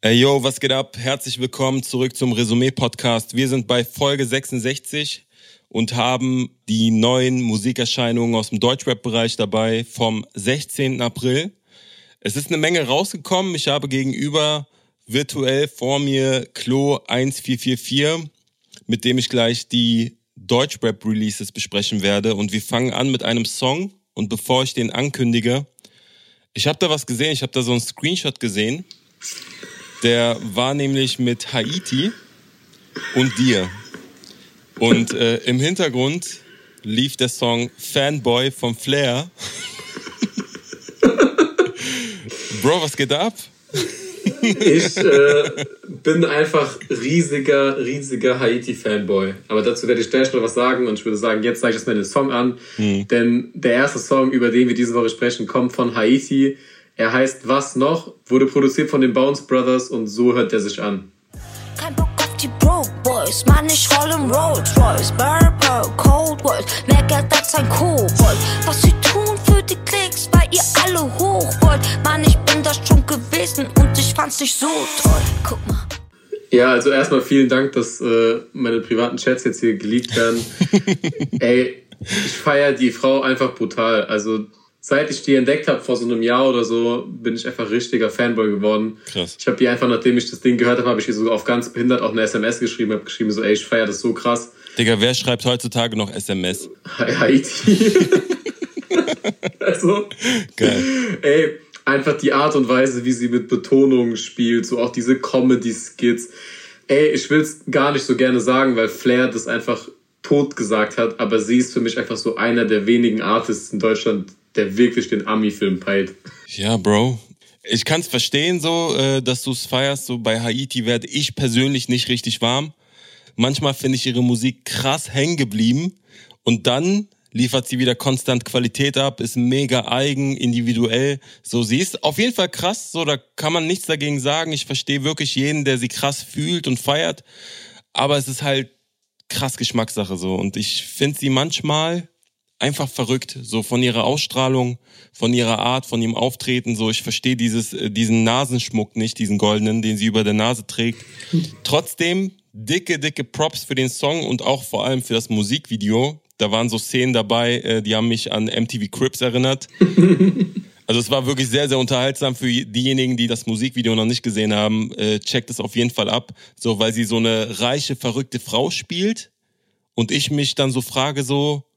Hey yo, was geht ab? Herzlich willkommen zurück zum Resümee-Podcast. Wir sind bei Folge 66 und haben die neuen Musikerscheinungen aus dem Deutschrap-Bereich dabei vom 16. April. Es ist eine Menge rausgekommen. Ich habe gegenüber virtuell vor mir Klo 1444, mit dem ich gleich die Deutschrap-Releases besprechen werde. Und wir fangen an mit einem Song. Und bevor ich den ankündige, ich habe da was gesehen. Ich habe da so einen Screenshot gesehen. Der war nämlich mit Haiti und dir. Und äh, im Hintergrund lief der Song Fanboy vom Flair. Bro, was geht ab? Ich äh, bin einfach riesiger, riesiger Haiti-Fanboy. Aber dazu werde ich gleich noch was sagen und ich würde sagen, jetzt zeige ich erstmal den Song an. Mhm. Denn der erste Song, über den wir diese Woche sprechen, kommt von Haiti. Er heißt Was noch, wurde produziert von den Bounce Brothers und so hört er sich an. Kein Bock auf die Broke Boys, Mann, ich roll im Rolls Royce, Burper, Cold World, mehr Geld als ein Kobold. Was sie tun für die Klicks, weil ihr alle hoch wollt. Mann, ich bin das schon gewesen und ich fand's nicht so toll. Guck mal. Ja, also erstmal vielen Dank, dass äh, meine privaten Chats jetzt hier geleakt werden. Ey, ich feiere die Frau einfach brutal. Also seit ich die entdeckt habe vor so einem Jahr oder so, bin ich einfach richtiger Fanboy geworden. Krass. Ich habe die einfach, nachdem ich das Ding gehört habe, habe ich ihr so auf ganz behindert auch eine SMS geschrieben, habe geschrieben so, ey, ich feiere das so krass. Digga, wer schreibt heutzutage noch SMS? Haiti. also, Geil. ey, einfach die Art und Weise, wie sie mit Betonungen spielt, so auch diese Comedy-Skits. Ey, ich will es gar nicht so gerne sagen, weil Flair das einfach tot gesagt hat, aber sie ist für mich einfach so einer der wenigen Artists in Deutschland, der wirklich den Ami-Film peilt. Ja, Bro. Ich kann es verstehen, so, äh, dass du es feierst. So bei Haiti werde ich persönlich nicht richtig warm. Manchmal finde ich ihre Musik krass hängen geblieben und dann liefert sie wieder konstant Qualität ab, ist mega eigen, individuell. So, sie ist auf jeden Fall krass, so, da kann man nichts dagegen sagen. Ich verstehe wirklich jeden, der sie krass fühlt und feiert. Aber es ist halt krass Geschmackssache, so. Und ich finde sie manchmal einfach verrückt, so von ihrer Ausstrahlung, von ihrer Art, von ihrem Auftreten, so ich verstehe dieses äh, diesen Nasenschmuck nicht, diesen goldenen, den sie über der Nase trägt. Trotzdem dicke dicke Props für den Song und auch vor allem für das Musikvideo. Da waren so Szenen dabei, äh, die haben mich an MTV Crips erinnert. Also es war wirklich sehr, sehr unterhaltsam für diejenigen, die das Musikvideo noch nicht gesehen haben. Äh, checkt es auf jeden Fall ab, so weil sie so eine reiche, verrückte Frau spielt und ich mich dann so frage so,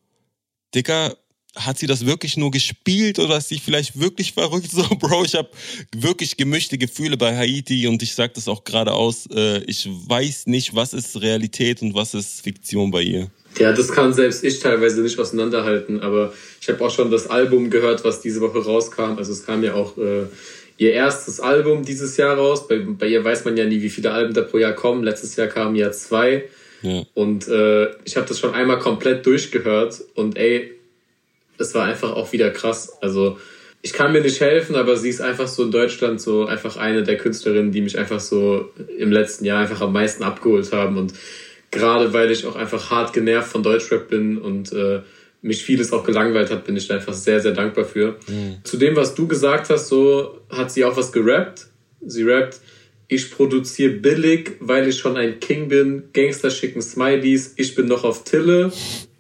Dicker, hat sie das wirklich nur gespielt oder ist sie vielleicht wirklich verrückt? So, Bro, ich habe wirklich gemischte Gefühle bei Haiti und ich sage das auch geradeaus. Äh, ich weiß nicht, was ist Realität und was ist Fiktion bei ihr. Ja, das kann selbst ich teilweise nicht auseinanderhalten, aber ich habe auch schon das Album gehört, was diese Woche rauskam. Also es kam ja auch äh, ihr erstes Album dieses Jahr raus. Bei, bei ihr weiß man ja nie, wie viele Alben da pro Jahr kommen. Letztes Jahr kamen ja zwei. Ja. Und äh, ich habe das schon einmal komplett durchgehört und ey, es war einfach auch wieder krass. Also ich kann mir nicht helfen, aber sie ist einfach so in Deutschland so einfach eine der Künstlerinnen, die mich einfach so im letzten Jahr einfach am meisten abgeholt haben. Und gerade weil ich auch einfach hart genervt von Deutschrap bin und äh, mich vieles auch gelangweilt hat, bin ich da einfach sehr, sehr dankbar für. Mhm. Zu dem, was du gesagt hast, so hat sie auch was gerappt. Sie rappt, ich produziere billig, weil ich schon ein King bin. Gangster schicken Smileys. Ich bin noch auf Tille.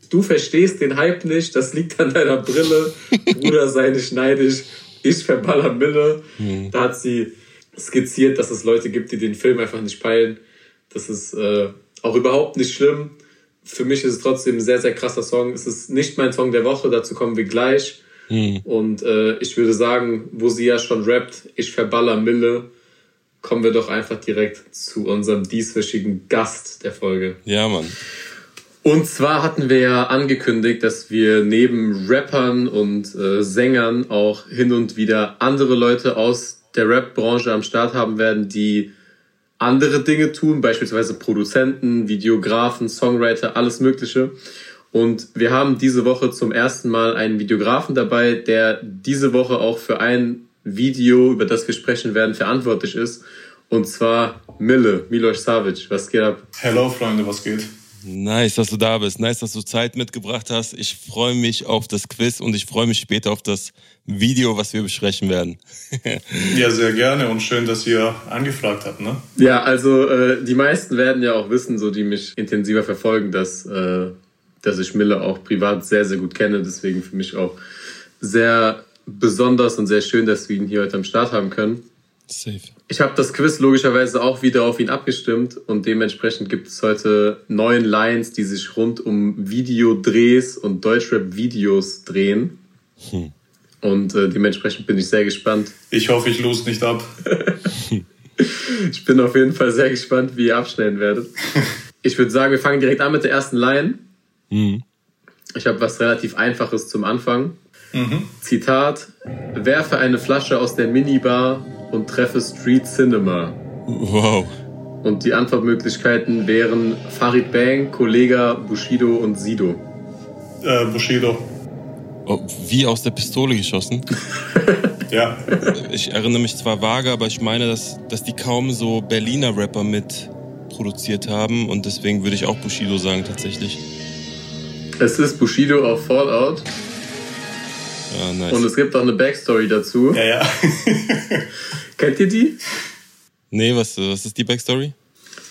Du verstehst den Hype nicht. Das liegt an deiner Brille. Bruder, sei nicht neidisch. Ich verballer Mille. Mhm. Da hat sie skizziert, dass es Leute gibt, die den Film einfach nicht peilen. Das ist äh, auch überhaupt nicht schlimm. Für mich ist es trotzdem ein sehr, sehr krasser Song. Es ist nicht mein Song der Woche. Dazu kommen wir gleich. Mhm. Und äh, ich würde sagen, wo sie ja schon rappt, ich verballer Mille kommen wir doch einfach direkt zu unserem dieswöchigen Gast der Folge. Ja, Mann. Und zwar hatten wir ja angekündigt, dass wir neben Rappern und äh, Sängern auch hin und wieder andere Leute aus der Rap-Branche am Start haben werden, die andere Dinge tun, beispielsweise Produzenten, Videografen, Songwriter, alles Mögliche. Und wir haben diese Woche zum ersten Mal einen Videografen dabei, der diese Woche auch für ein Video, über das wir sprechen werden, verantwortlich ist. Und zwar Mille, Milos Savic. Was geht ab? Hello, Freunde, was geht? Nice, dass du da bist. Nice, dass du Zeit mitgebracht hast. Ich freue mich auf das Quiz und ich freue mich später auf das Video, was wir besprechen werden. ja, sehr gerne und schön, dass ihr angefragt habt. Ne? Ja, also äh, die meisten werden ja auch wissen, so die mich intensiver verfolgen, dass, äh, dass ich Mille auch privat sehr, sehr gut kenne. Deswegen für mich auch sehr besonders und sehr schön, dass wir ihn hier heute am Start haben können. Safe. Ich habe das Quiz logischerweise auch wieder auf ihn abgestimmt und dementsprechend gibt es heute neun Lines, die sich rund um Videodrehs und Deutschrap-Videos drehen. Hm. Und äh, dementsprechend bin ich sehr gespannt. Ich hoffe, ich los nicht ab. ich bin auf jeden Fall sehr gespannt, wie ihr abschneiden werdet. Ich würde sagen, wir fangen direkt an mit der ersten Line. Mhm. Ich habe was relativ Einfaches zum Anfang. Mhm. Zitat: Werfe eine Flasche aus der Minibar und treffe Street Cinema. Wow. Und die Antwortmöglichkeiten wären Farid Bang, Kollega, Bushido und Sido. Äh, Bushido. Oh, wie aus der Pistole geschossen? ja. Ich erinnere mich zwar vage, aber ich meine, dass, dass die kaum so Berliner Rapper mit produziert haben und deswegen würde ich auch Bushido sagen tatsächlich. Es ist Bushido auf Fallout. Ah, nice. Und es gibt auch eine Backstory dazu. Ja, ja. Kennt ihr die? Nee, was, was ist die Backstory?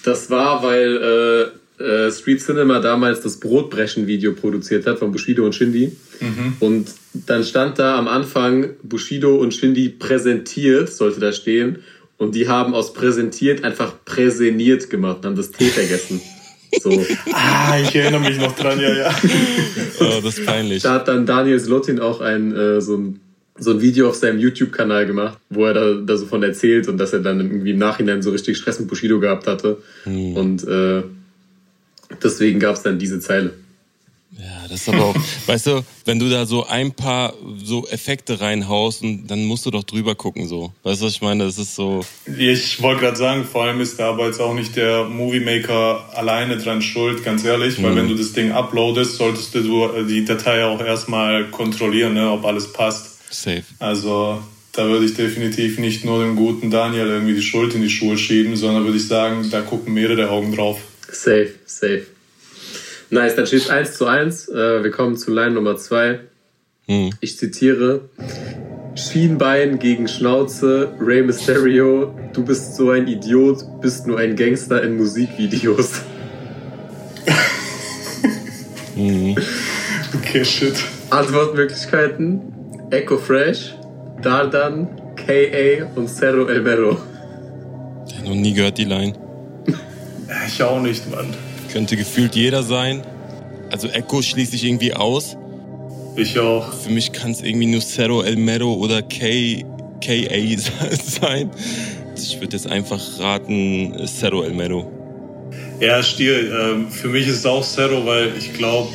Das war, weil äh, äh, Street Cinema damals das Brotbrechen-Video produziert hat von Bushido und Shindy. Mhm. Und dann stand da am Anfang Bushido und Shindy präsentiert, sollte da stehen. Und die haben aus präsentiert einfach präseniert gemacht und haben das T vergessen. So. ah, ich erinnere mich noch dran, ja, ja. oh, das ist peinlich. Da hat dann Daniel Slotin auch ein, äh, so, ein, so ein Video auf seinem YouTube-Kanal gemacht, wo er da, da so von erzählt und dass er dann irgendwie im Nachhinein so richtig Stress mit Bushido gehabt hatte. Hm. Und äh, deswegen gab es dann diese Zeile. Ja, das ist aber auch, weißt du, wenn du da so ein paar so Effekte reinhaust und dann musst du doch drüber gucken so. Weißt du, was ich meine? Das ist so. Ich wollte gerade sagen, vor allem ist da aber jetzt auch nicht der Movie Maker alleine dran schuld, ganz ehrlich, weil mhm. wenn du das Ding uploadest, solltest du die Datei auch erstmal kontrollieren, ne, ob alles passt. Safe. Also da würde ich definitiv nicht nur dem guten Daniel irgendwie die Schuld in die Schuhe schieben, sondern würde ich sagen, da gucken mehrere Augen drauf. Safe, safe. Nice, dann steht es 1 zu 1. Äh, wir kommen zu Line Nummer 2. Hm. Ich zitiere. Schienbein gegen Schnauze, Rey Mysterio, du bist so ein Idiot, bist nur ein Gangster in Musikvideos. mhm. Okay, shit. Antwortmöglichkeiten: Echo Fresh, Dardan, KA und Cerro El Mero. Ich habe noch nie gehört die Line. ich auch nicht, Mann. Könnte gefühlt jeder sein. Also Echo schließe ich irgendwie aus. Ich auch. Für mich kann es irgendwie nur Cerro El Mero oder K, KA sein. Ich würde jetzt einfach raten Cerro El Mero. Ja, Stier, ähm, für mich ist es auch Cerro, weil ich glaube,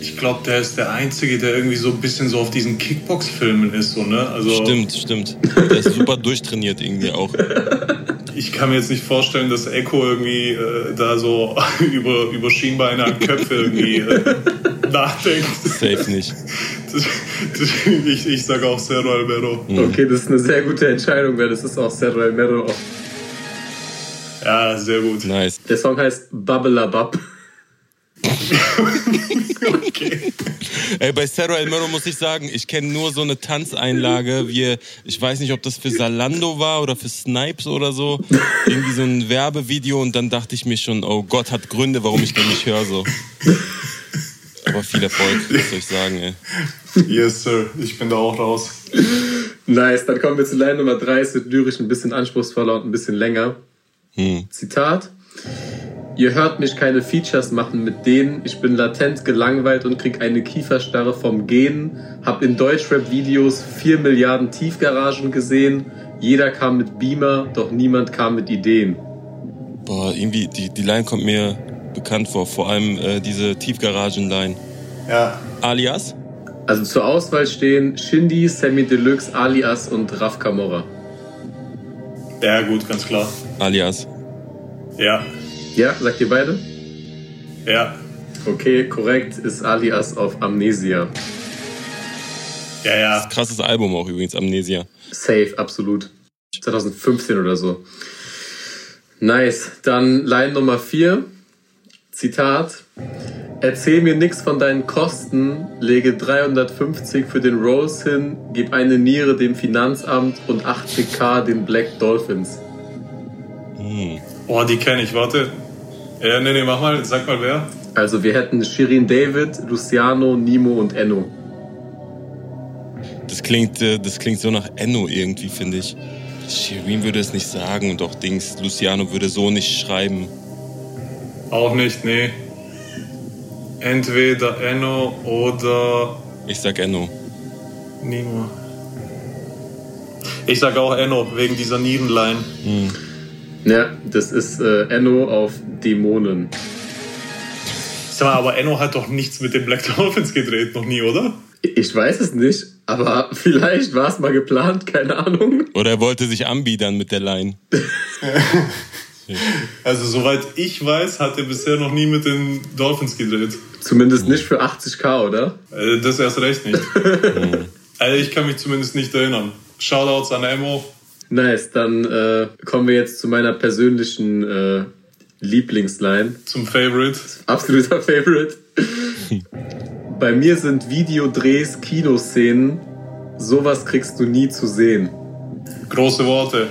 ich glaube, der ist der Einzige, der irgendwie so ein bisschen so auf diesen Kickbox-Filmen ist, so, ne? Also, stimmt, stimmt. Der ist super durchtrainiert irgendwie auch. Ich kann mir jetzt nicht vorstellen, dass Echo irgendwie äh, da so über, über Schienbeine an Köpfe irgendwie äh, nachdenkt. Safe nicht. Das, das, ich, ich sage auch Cerro Almero. Mhm. Okay, das ist eine sehr gute Entscheidung, weil das ist auch Cerro Almero. Ja, sehr gut. Nice. Der Song heißt Babbelabab. Okay. Ey, bei Cerro El Mero muss ich sagen, ich kenne nur so eine Tanzeinlage, wie, ich weiß nicht, ob das für Salando war oder für Snipes oder so. Irgendwie so ein Werbevideo und dann dachte ich mir schon, oh Gott hat Gründe, warum ich den nicht höre, so. Aber viel Erfolg, was soll ich sagen, ey. Yes, Sir. Ich bin da auch raus. Nice, dann kommen wir zu Line Nummer 3. Es wird lyrisch ein bisschen anspruchsvoller und ein bisschen länger. Hm. Zitat. Ihr hört mich keine Features machen mit denen. Ich bin latent gelangweilt und krieg eine Kieferstarre vom Gehen. Hab in Deutschrap-Videos 4 Milliarden Tiefgaragen gesehen. Jeder kam mit Beamer, doch niemand kam mit Ideen. Boah, irgendwie, die, die Line kommt mir bekannt vor. Vor allem äh, diese Tiefgaragen-Line. Ja. Alias? Also zur Auswahl stehen Shindy, Sammy Deluxe, Alias und Raf Kamora. Ja, gut, ganz klar. Alias. Ja. Ja, sagt ihr beide? Ja. Okay, korrekt ist Alias auf Amnesia. Ja, ja. Das ist ein krasses Album auch übrigens, Amnesia. Safe, absolut. 2015 oder so. Nice. Dann Line Nummer 4. Zitat. Erzähl mir nichts von deinen Kosten, lege 350 für den Rolls hin, gib eine Niere dem Finanzamt und 80k den Black Dolphins. Hm. Oh, die kenne ich, warte. Ja, nee, nee, mach mal, sag mal wer. Also wir hätten Shirin David, Luciano, Nimo und Enno. Das klingt, äh, das klingt so nach Enno irgendwie, finde ich. Shirin würde es nicht sagen und auch Dings, Luciano würde so nicht schreiben. Auch nicht, nee. Entweder Enno oder. Ich sag Enno. Nimo. Ich sag auch Enno, wegen dieser Nierenline. Hm. Ja, das ist äh, Enno auf Dämonen. Sag mal, aber Enno hat doch nichts mit den Black Dolphins gedreht, noch nie, oder? Ich weiß es nicht, aber vielleicht war es mal geplant, keine Ahnung. Oder er wollte sich anbiedern mit der Line. also, soweit ich weiß, hat er bisher noch nie mit den Dolphins gedreht. Zumindest nicht für 80k, oder? Äh, das erst recht nicht. also, ich kann mich zumindest nicht erinnern. Shoutouts an Emo. Nice, dann äh, kommen wir jetzt zu meiner persönlichen äh, Lieblingsline. Zum Favorite. Absoluter Favorite. Bei mir sind Videodrehs, Kinoszenen. Sowas kriegst du nie zu sehen. Große Worte.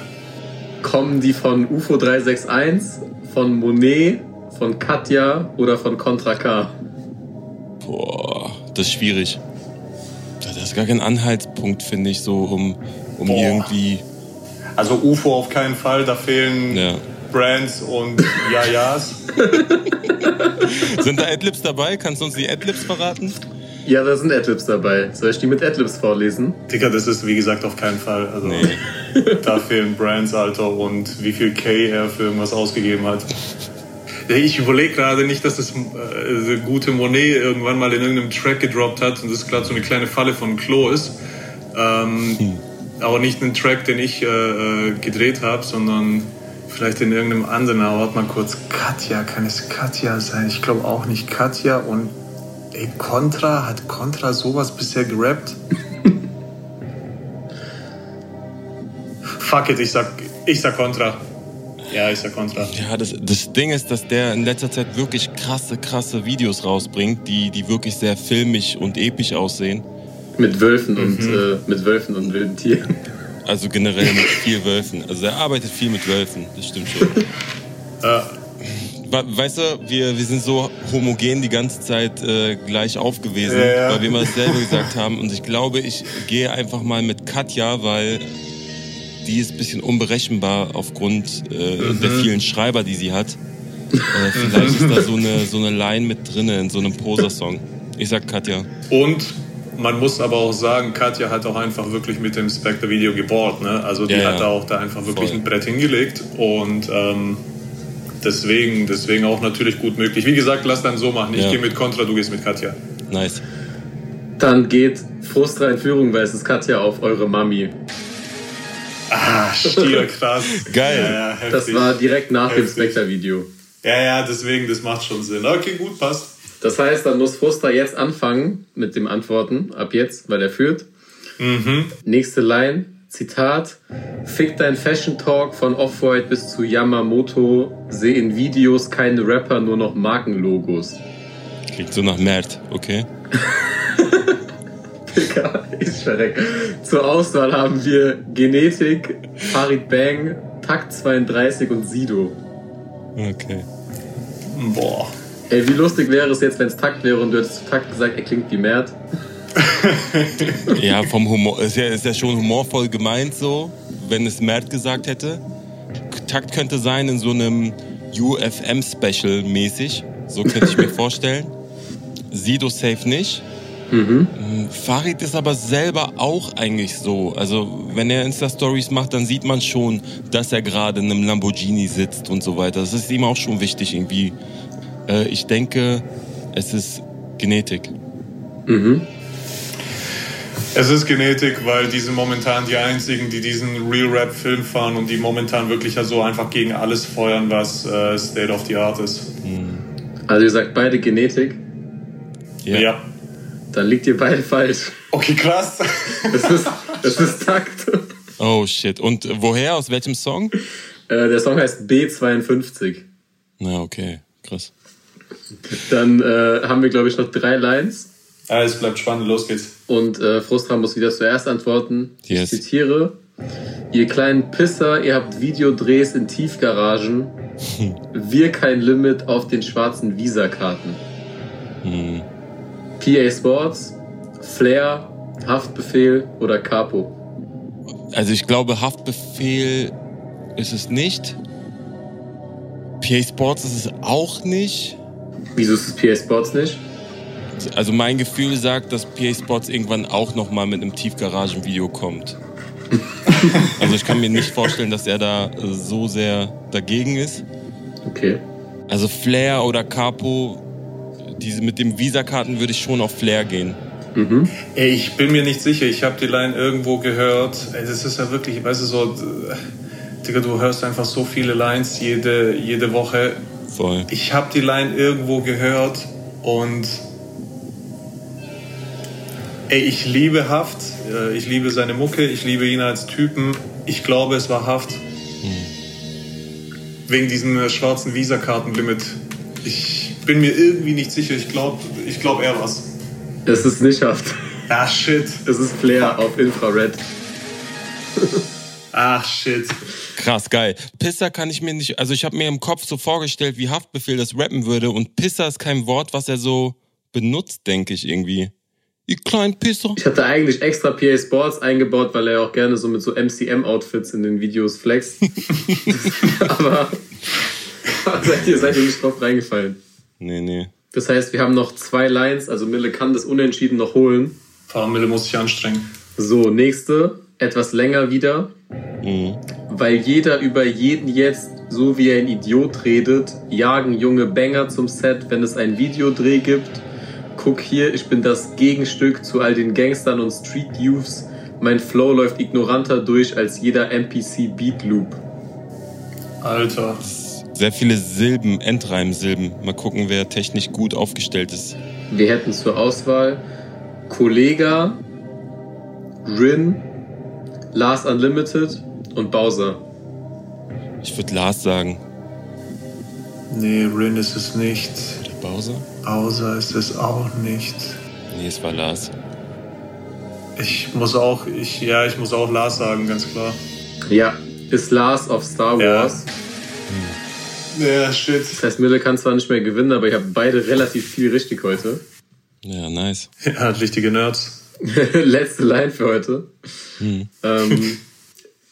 Kommen die von UFO 361, von Monet, von Katja oder von Contra K? Boah, das ist schwierig. Das ist gar kein Anhaltspunkt, finde ich, so um, um irgendwie. Also UFO auf keinen Fall, da fehlen ja. Brands und Ja-Ja's. sind da Adlibs dabei? Kannst du uns die Adlibs verraten? Ja, da sind Adlibs dabei. Soll ich die mit Adlibs vorlesen? Digga, das ist wie gesagt auf keinen Fall. Also, nee. da fehlen Brands, Alter, und wie viel K er für irgendwas ausgegeben hat. Ich überlege gerade nicht, dass das äh, gute Monet irgendwann mal in irgendeinem Track gedroppt hat und das gerade so eine kleine Falle von Klo ist. Ähm, hm. Aber nicht einen Track, den ich äh, äh gedreht habe, sondern Vielleicht in irgendeinem anderen, aber warte mal kurz. Katja, kann es Katja sein? Ich glaube auch nicht Katja. Und ey, Contra, hat Contra sowas bisher gerappt? Fuck it, ich sag, ich sag Contra. Ja, ich sag Contra. Ja, das, das Ding ist, dass der in letzter Zeit wirklich krasse, krasse Videos rausbringt, die, die wirklich sehr filmisch und episch aussehen. Mit Wölfen mhm. und äh, mit Wölfen und wilden Tieren. Also generell mit viel Wölfen. Also er arbeitet viel mit Wölfen, das stimmt schon. Weißt du, wir, wir sind so homogen die ganze Zeit äh, gleich aufgewesen, ja, ja. weil wir immer dasselbe gesagt haben. Und ich glaube, ich gehe einfach mal mit Katja, weil die ist ein bisschen unberechenbar aufgrund äh, mhm. der vielen Schreiber, die sie hat. Äh, vielleicht ist da so eine, so eine Line mit drin in so einem Poser-Song. Ich sag Katja. Und man muss aber auch sagen, Katja hat auch einfach wirklich mit dem Spectre-Video gebohrt. Ne? Also die ja, hat da auch da einfach wirklich voll. ein Brett hingelegt und ähm, deswegen, deswegen auch natürlich gut möglich. Wie gesagt, lass dann so machen. Ich ja. gehe mit Contra, du gehst mit Katja. Nice. Dann geht frustrein Führung, weil es ist Katja auf eure Mami. Ah, Stier, krass. Geil. Ja, das war direkt nach heftig. dem Spectre-Video. Ja, ja, deswegen, das macht schon Sinn. Okay, gut, passt. Das heißt, dann muss Fuster jetzt anfangen mit dem Antworten, ab jetzt, weil er führt. Mhm. Nächste Line, Zitat. Fick dein Fashion Talk von Off-White bis zu Yamamoto. Seh in Videos keine Rapper, nur noch Markenlogos. Klingt so nach Mert, okay. Digga, ich verreck. Zur Auswahl haben wir Genetik, Farid Bang, Takt 32 und Sido. Okay. Boah. Ey, wie lustig wäre es jetzt, wenn es Takt wäre und du hättest zu Takt gesagt, er klingt wie Mert. ja, vom Humor, ist ja, ist ja schon humorvoll gemeint so, wenn es Mert gesagt hätte. Takt könnte sein in so einem UFM-Special mäßig, so könnte ich mir vorstellen. Sido safe nicht. Mhm. Mm, Farid ist aber selber auch eigentlich so. Also, wenn er Insta-Stories macht, dann sieht man schon, dass er gerade in einem Lamborghini sitzt und so weiter. Das ist ihm auch schon wichtig, irgendwie äh, ich denke, es ist Genetik. Mhm. Es ist Genetik, weil die sind momentan die einzigen, die diesen Real Rap Film fahren und die momentan wirklich so einfach gegen alles feuern, was äh, State of the Art ist. Mhm. Also ihr sagt beide Genetik? Ja. ja. Dann liegt ihr beide falsch. Okay, krass. Es ist, es ist Takt. Oh shit. Und woher? Aus welchem Song? Äh, der Song heißt B52. Na, okay. Krass. Dann äh, haben wir, glaube ich, noch drei Lines. Ah, es bleibt spannend, los geht's. Und äh, Frustra muss wieder zuerst antworten. Yes. Ich zitiere. Ihr kleinen Pisser, ihr habt Videodrehs in Tiefgaragen. Wir kein Limit auf den schwarzen Visa-Karten. Hm. PA Sports, Flair, Haftbefehl oder Capo. Also ich glaube, Haftbefehl ist es nicht. PA Sports ist es auch nicht. Wieso ist es PA Sports nicht? Also mein Gefühl sagt, dass PA Sports irgendwann auch nochmal mit einem Tiefgaragenvideo kommt. also ich kann mir nicht vorstellen, dass er da so sehr dagegen ist. Okay. Also Flair oder Capo, diese mit dem Visa-Karten würde ich schon auf Flair gehen. Mhm. Ey, ich bin mir nicht sicher, ich habe die Line irgendwo gehört. Ey, das ist ja wirklich, weißt du, so, äh, Digga, du hörst einfach so viele Lines jede, jede Woche. Voll. Ich habe die Line irgendwo gehört und ey, ich liebe Haft, äh, ich liebe seine Mucke, ich liebe ihn als Typen. Ich glaube, es war Haft. Wegen diesem äh, schwarzen Visa-Kartenlimit. Ich bin mir irgendwie nicht sicher, ich glaube, ich glaub, er war's. Es ist nicht Haft. Ah, shit. Es ist Flair auf Infrared. Ach, shit. Krass, geil. Pisser kann ich mir nicht, also ich habe mir im Kopf so vorgestellt, wie Haftbefehl das rappen würde und Pisser ist kein Wort, was er so benutzt, denke ich irgendwie. Ihr kleinen Pisser. Ich hatte eigentlich extra PA Sports eingebaut, weil er auch gerne so mit so MCM-Outfits in den Videos flext. Aber seid ihr, seid ihr nicht drauf reingefallen? Nee, nee. Das heißt, wir haben noch zwei Lines, also Mille kann das Unentschieden noch holen. Fahrmille muss sich anstrengen. So, nächste, etwas länger wieder. Mhm. Weil jeder über jeden jetzt, so wie er ein Idiot redet, jagen junge Banger zum Set, wenn es ein Videodreh gibt. Guck hier, ich bin das Gegenstück zu all den Gangstern und Street Youths. Mein Flow läuft ignoranter durch als jeder NPC Beat Loop. Alter. Sehr viele Silben, Endreimsilben. Mal gucken, wer technisch gut aufgestellt ist. Wir hätten zur Auswahl Kollega, Rin, Lars Unlimited und Bowser. Ich würde Lars sagen. Nee, Rin ist es nicht. Oder Bowser? Bowser ist es auch nicht. Nee, es war Lars. Ich muss auch, ich, ja, ich muss auch Lars sagen, ganz klar. Ja, ist Lars auf Star Ja. Wars. Ja, shit. Das heißt, Mille kann zwar nicht mehr gewinnen, aber ich habe beide relativ viel richtig heute. Ja, nice. Ja, richtige Nerds. Letzte Line für heute. Hm. Ähm,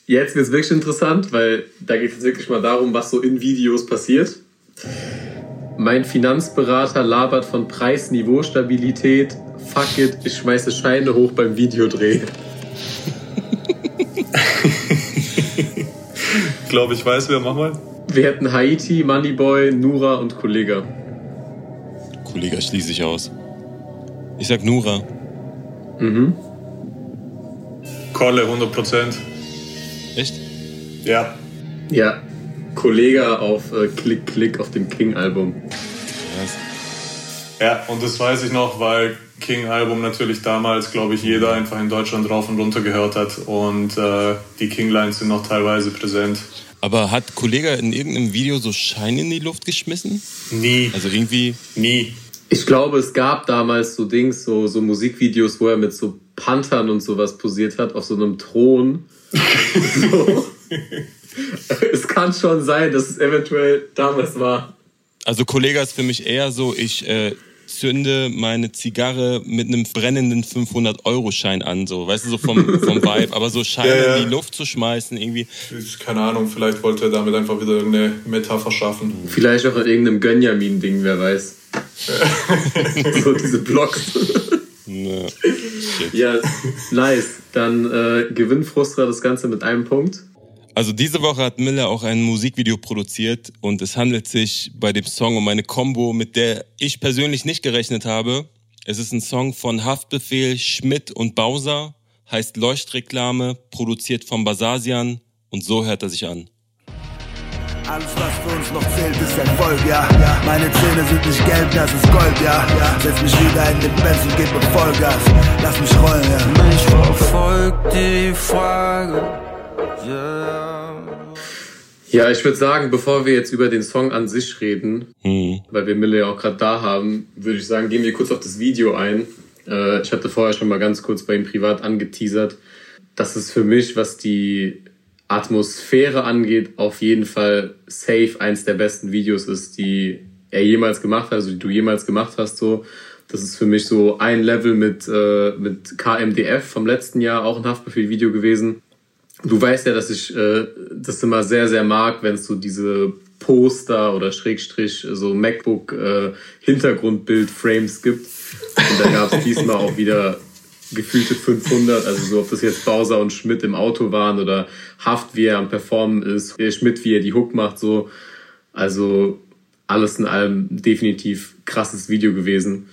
jetzt wird es wirklich interessant, weil da geht es wirklich mal darum, was so in Videos passiert. Mein Finanzberater labert von Preisniveau-Stabilität. Fuck it, ich schmeiße Scheine hoch beim Videodreh. Ich glaube, ich weiß, wer, mach mal. Wir hätten Haiti, Moneyboy, Nura und Kollega. Kollege schließe ich aus. Ich sag Nura. Mhm. Kolle, 100%. Echt? Ja. Ja, Kollega auf äh, Klick Klick auf dem King-Album. Ja, und das weiß ich noch, weil King-Album natürlich damals, glaube ich, jeder einfach in Deutschland rauf und runter gehört hat. Und äh, die King-Lines sind noch teilweise präsent. Aber hat Kollege in irgendeinem Video so Schein in die Luft geschmissen? Nie. Also irgendwie. Nie. Ich glaube, es gab damals so Dings, so, so Musikvideos, wo er mit so Panthern und sowas posiert hat, auf so einem Thron. so. es kann schon sein, dass es eventuell damals war. Also Kollege ist für mich eher so, ich äh, zünde meine Zigarre mit einem brennenden 500-Euro-Schein an, so, weißt du, so vom, vom Vibe. Aber so Scheine Ja, ja. in die Luft zu schmeißen, irgendwie. Keine Ahnung, vielleicht wollte er damit einfach wieder irgendeine Metapher schaffen. Vielleicht auch in irgendeinem Gönjamin-Ding, wer weiß. so diese Blocks. Ja, nice. Dann äh, gewinnt Frustra das Ganze mit einem Punkt. Also diese Woche hat Miller auch ein Musikvideo produziert und es handelt sich bei dem Song um eine Combo, mit der ich persönlich nicht gerechnet habe. Es ist ein Song von Haftbefehl, Schmidt und Bowser, heißt Leuchtreklame, produziert von Basasian und so hört er sich an. Alles, was für uns noch zählt, ist Erfolg, ja. ja. Meine Zähne sind nicht gelb, das ist Gold, ja. ja. Setz mich wieder in den Benz und gib mir Vollgas. Lass mich rollen, ja. Mich verfolgt die Frage. Yeah. Ja, ich würde sagen, bevor wir jetzt über den Song an sich reden, mhm. weil wir Mille ja auch gerade da haben, würde ich sagen, gehen wir kurz auf das Video ein. Äh, ich hatte vorher schon mal ganz kurz bei ihm privat angeteasert. Das ist für mich, was die Atmosphäre angeht, auf jeden Fall safe eins der besten Videos ist, die er jemals gemacht hat, also die du jemals gemacht hast. So, das ist für mich so ein Level mit äh, mit KMDF vom letzten Jahr, auch ein Haftbefehl-Video gewesen. Du weißt ja, dass ich äh, das immer sehr sehr mag, wenn es so diese Poster oder Schrägstrich so MacBook äh, Hintergrundbild-Frames gibt. Und da gab es diesmal auch wieder gefühlte 500, also so, ob das jetzt Bowser und Schmidt im Auto waren oder Haft, wie er am Performen ist, Schmidt, wie er die Hook macht, so. Also alles in allem definitiv krasses Video gewesen.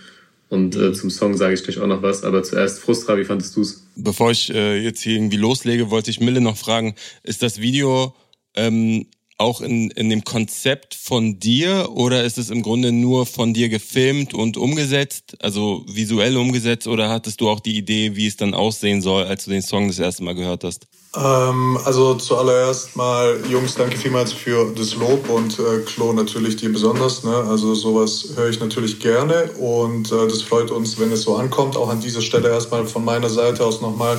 Und äh, zum Song sage ich gleich auch noch was, aber zuerst Frustra, wie fandest du's? Bevor ich äh, jetzt hier irgendwie loslege, wollte ich Mille noch fragen, ist das Video ähm, auch in, in dem Konzept von dir oder ist es im Grunde nur von dir gefilmt und umgesetzt, also visuell umgesetzt oder hattest du auch die Idee, wie es dann aussehen soll, als du den Song das erste Mal gehört hast? Ähm, also zuallererst mal, Jungs, danke vielmals für das Lob und äh, Klo natürlich dir besonders. Ne? Also sowas höre ich natürlich gerne und äh, das freut uns, wenn es so ankommt. Auch an dieser Stelle erstmal von meiner Seite aus nochmal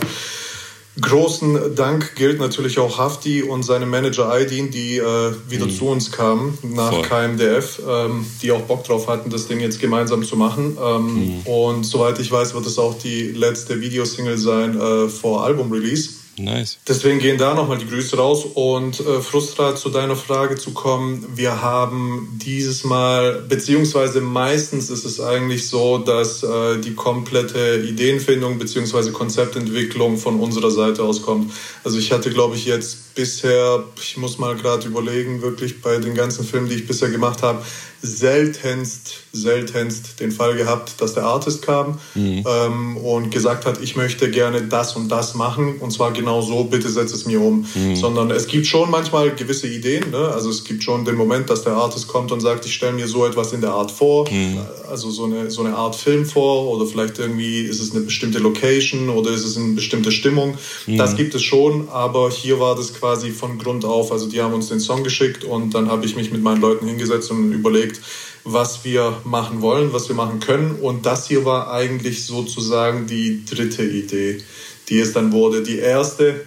Großen Dank gilt natürlich auch Hafti und seinem Manager Aydin, die äh, wieder mhm. zu uns kamen nach Voll. KMDF, ähm, die auch Bock drauf hatten, das Ding jetzt gemeinsam zu machen. Ähm, mhm. Und soweit ich weiß, wird es auch die letzte Videosingle sein äh, vor Album-Release. Nice. Deswegen gehen da nochmal die Grüße raus. Und äh, Frustra, zu deiner Frage zu kommen, wir haben dieses Mal, beziehungsweise meistens ist es eigentlich so, dass äh, die komplette Ideenfindung beziehungsweise Konzeptentwicklung von unserer Seite aus kommt. Also ich hatte, glaube ich, jetzt bisher, ich muss mal gerade überlegen, wirklich bei den ganzen Filmen, die ich bisher gemacht habe, seltenst, seltenst den Fall gehabt, dass der Artist kam mhm. ähm, und gesagt hat, ich möchte gerne das und das machen und zwar genau so, bitte setz es mir um. Mhm. Sondern es gibt schon manchmal gewisse Ideen, ne? also es gibt schon den Moment, dass der Artist kommt und sagt, ich stelle mir so etwas in der Art vor, mhm. also so eine, so eine Art Film vor oder vielleicht irgendwie ist es eine bestimmte Location oder ist es eine bestimmte Stimmung. Mhm. Das gibt es schon, aber hier war das quasi von Grund auf, also die haben uns den Song geschickt und dann habe ich mich mit meinen Leuten hingesetzt und überlegt, überlegt, was wir machen wollen, was wir machen können. Und das hier war eigentlich sozusagen die dritte Idee, die es dann wurde. Die erste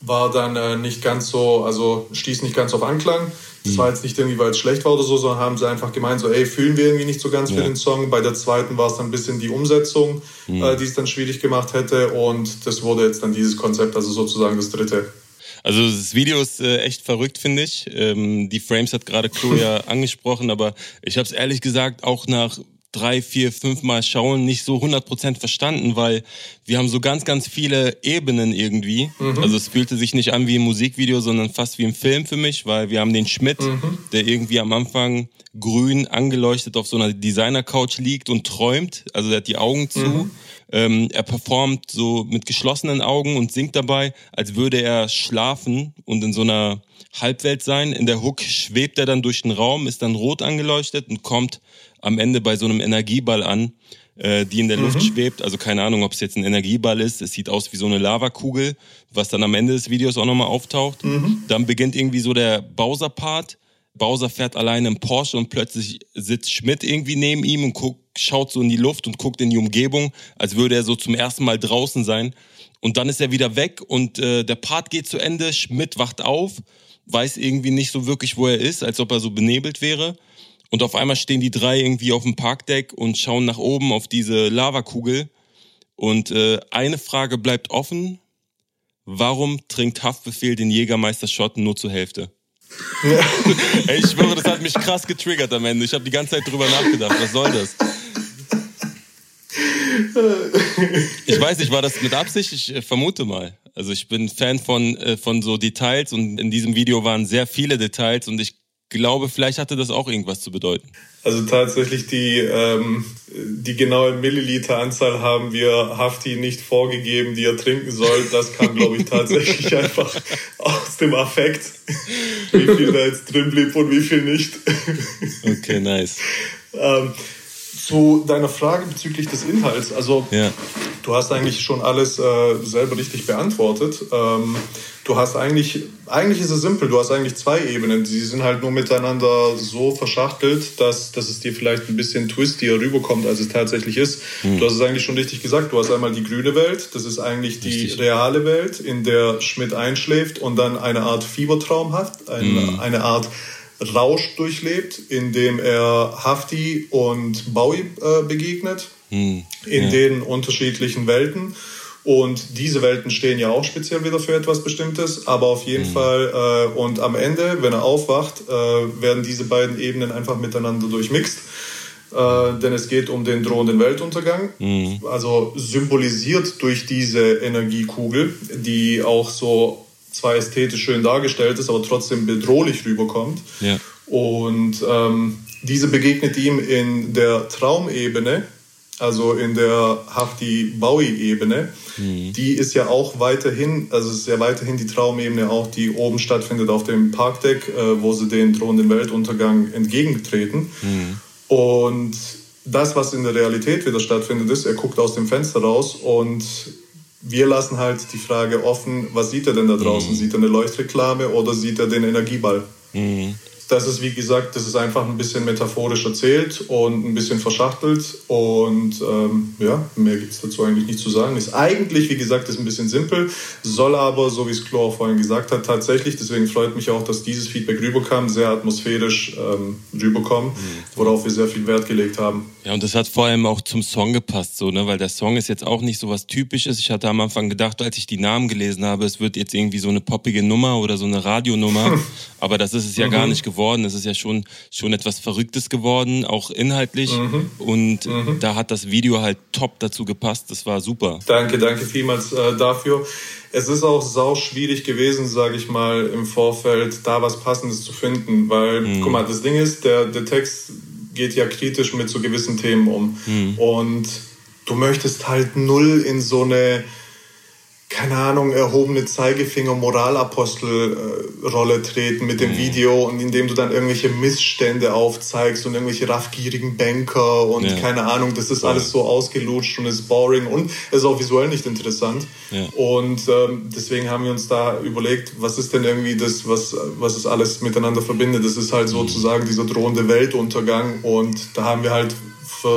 war dann äh, nicht ganz so, also stieß nicht ganz auf Anklang. Das war jetzt nicht irgendwie, weil es schlecht war oder so, sondern haben sie einfach gemeint, so, ey, fühlen wir irgendwie nicht so ganz ja. für den Song. Bei der zweiten war es dann ein bisschen die Umsetzung, mhm. äh, die es dann schwierig gemacht hätte. Und das wurde jetzt dann dieses Konzept, also sozusagen das dritte. Also das Video ist äh, echt verrückt, finde ich. Ähm, die Frames hat gerade Chloe ja angesprochen, aber ich habe es ehrlich gesagt auch nach drei, vier, fünf Mal schauen nicht so 100% verstanden, weil wir haben so ganz, ganz viele Ebenen irgendwie. Mhm. Also es fühlte sich nicht an wie ein Musikvideo, sondern fast wie ein Film für mich, weil wir haben den Schmidt, mhm. der irgendwie am Anfang grün angeleuchtet auf so einer Designer-Couch liegt und träumt. Also der hat die Augen zu. Mhm. Ähm, er performt so mit geschlossenen Augen und singt dabei, als würde er schlafen und in so einer Halbwelt sein. In der Hook schwebt er dann durch den Raum, ist dann rot angeleuchtet und kommt am Ende bei so einem Energieball an, äh, die in der mhm. Luft schwebt. Also keine Ahnung, ob es jetzt ein Energieball ist. Es sieht aus wie so eine Lavakugel, was dann am Ende des Videos auch nochmal auftaucht. Mhm. Dann beginnt irgendwie so der Bowser-Part. Bowser fährt alleine im Porsche und plötzlich sitzt Schmidt irgendwie neben ihm und guckt, schaut so in die Luft und guckt in die Umgebung, als würde er so zum ersten Mal draußen sein. Und dann ist er wieder weg und äh, der Part geht zu Ende. Schmidt wacht auf, weiß irgendwie nicht so wirklich, wo er ist, als ob er so benebelt wäre. Und auf einmal stehen die drei irgendwie auf dem Parkdeck und schauen nach oben auf diese Lavakugel. Und äh, eine Frage bleibt offen. Warum trinkt Haftbefehl den Jägermeister-Shot nur zur Hälfte? Ey, ich schwöre, das hat mich krass getriggert am Ende. Ich habe die ganze Zeit drüber nachgedacht. Was soll das? Ich weiß nicht, war das mit Absicht? Ich äh, vermute mal. Also ich bin Fan von, äh, von so Details und in diesem Video waren sehr viele Details und ich glaube, vielleicht hatte das auch irgendwas zu bedeuten. Also tatsächlich die, ähm, die genaue Milliliteranzahl haben wir Hafti nicht vorgegeben, die er trinken soll. Das kam, glaube ich, tatsächlich einfach aus dem Affekt, wie viel da jetzt drin blieb und wie viel nicht. Okay, nice. ähm, zu deiner Frage bezüglich des Inhalts. Also ja. du hast eigentlich schon alles äh, selber richtig beantwortet. Ähm, du hast eigentlich, eigentlich ist es simpel, du hast eigentlich zwei Ebenen. Die sind halt nur miteinander so verschachtelt, dass, dass es dir vielleicht ein bisschen twistier rüberkommt, als es tatsächlich ist. Mhm. Du hast es eigentlich schon richtig gesagt. Du hast einmal die grüne Welt, das ist eigentlich die richtig. reale Welt, in der Schmidt einschläft und dann eine Art Fiebertraum hat, eine, mhm. eine Art Rausch durchlebt, in dem er Hafti und Bowie äh, begegnet, mhm. in ja. den unterschiedlichen Welten. Und diese Welten stehen ja auch speziell wieder für etwas Bestimmtes, aber auf jeden mhm. Fall äh, und am Ende, wenn er aufwacht, äh, werden diese beiden Ebenen einfach miteinander durchmixt. Äh, denn es geht um den drohenden Weltuntergang, mhm. also symbolisiert durch diese Energiekugel, die auch so zwar ästhetisch schön dargestellt ist, aber trotzdem bedrohlich rüberkommt. Ja. Und ähm, diese begegnet ihm in der Traumebene, also in der Hafti-Bowie-Ebene. Mhm. Die ist ja auch weiterhin, also es ist ja weiterhin die Traumebene auch, die oben stattfindet auf dem Parkdeck, äh, wo sie den drohenden Weltuntergang entgegentreten. Mhm. Und das, was in der Realität wieder stattfindet, ist, er guckt aus dem Fenster raus und wir lassen halt die Frage offen, was sieht er denn da draußen? Mhm. Sieht er eine Leuchtreklame oder sieht er den Energieball? Mhm das ist, wie gesagt, das ist einfach ein bisschen metaphorisch erzählt und ein bisschen verschachtelt. Und ähm, ja, mehr gibt es dazu eigentlich nicht zu sagen. Ist eigentlich, wie gesagt, ist ein bisschen simpel, soll aber, so wie es auch vorhin gesagt hat, tatsächlich, deswegen freut mich auch, dass dieses Feedback rüberkam, sehr atmosphärisch ähm, rüberkommen, mhm. worauf wir sehr viel Wert gelegt haben. Ja, und das hat vor allem auch zum Song gepasst, so, ne? weil der Song ist jetzt auch nicht so was Typisches. Ich hatte am Anfang gedacht, als ich die Namen gelesen habe, es wird jetzt irgendwie so eine poppige Nummer oder so eine Radionummer. aber das ist es ja mhm. gar nicht geworden. Es ist ja schon, schon etwas Verrücktes geworden, auch inhaltlich. Mhm. Und mhm. da hat das Video halt top dazu gepasst. Das war super. Danke, danke vielmals äh, dafür. Es ist auch sau schwierig gewesen, sage ich mal, im Vorfeld da was Passendes zu finden, weil, mhm. guck mal, das Ding ist, der, der Text geht ja kritisch mit so gewissen Themen um. Mhm. Und du möchtest halt null in so eine keine Ahnung, erhobene Zeigefinger Moralapostelrolle treten mit dem mhm. Video und indem du dann irgendwelche Missstände aufzeigst und irgendwelche raffgierigen Banker und ja. keine Ahnung, das ist ja. alles so ausgelutscht und ist boring und ist auch visuell nicht interessant. Ja. Und ähm, deswegen haben wir uns da überlegt, was ist denn irgendwie das, was, was es alles miteinander verbindet. Das ist halt mhm. sozusagen dieser drohende Weltuntergang und da haben wir halt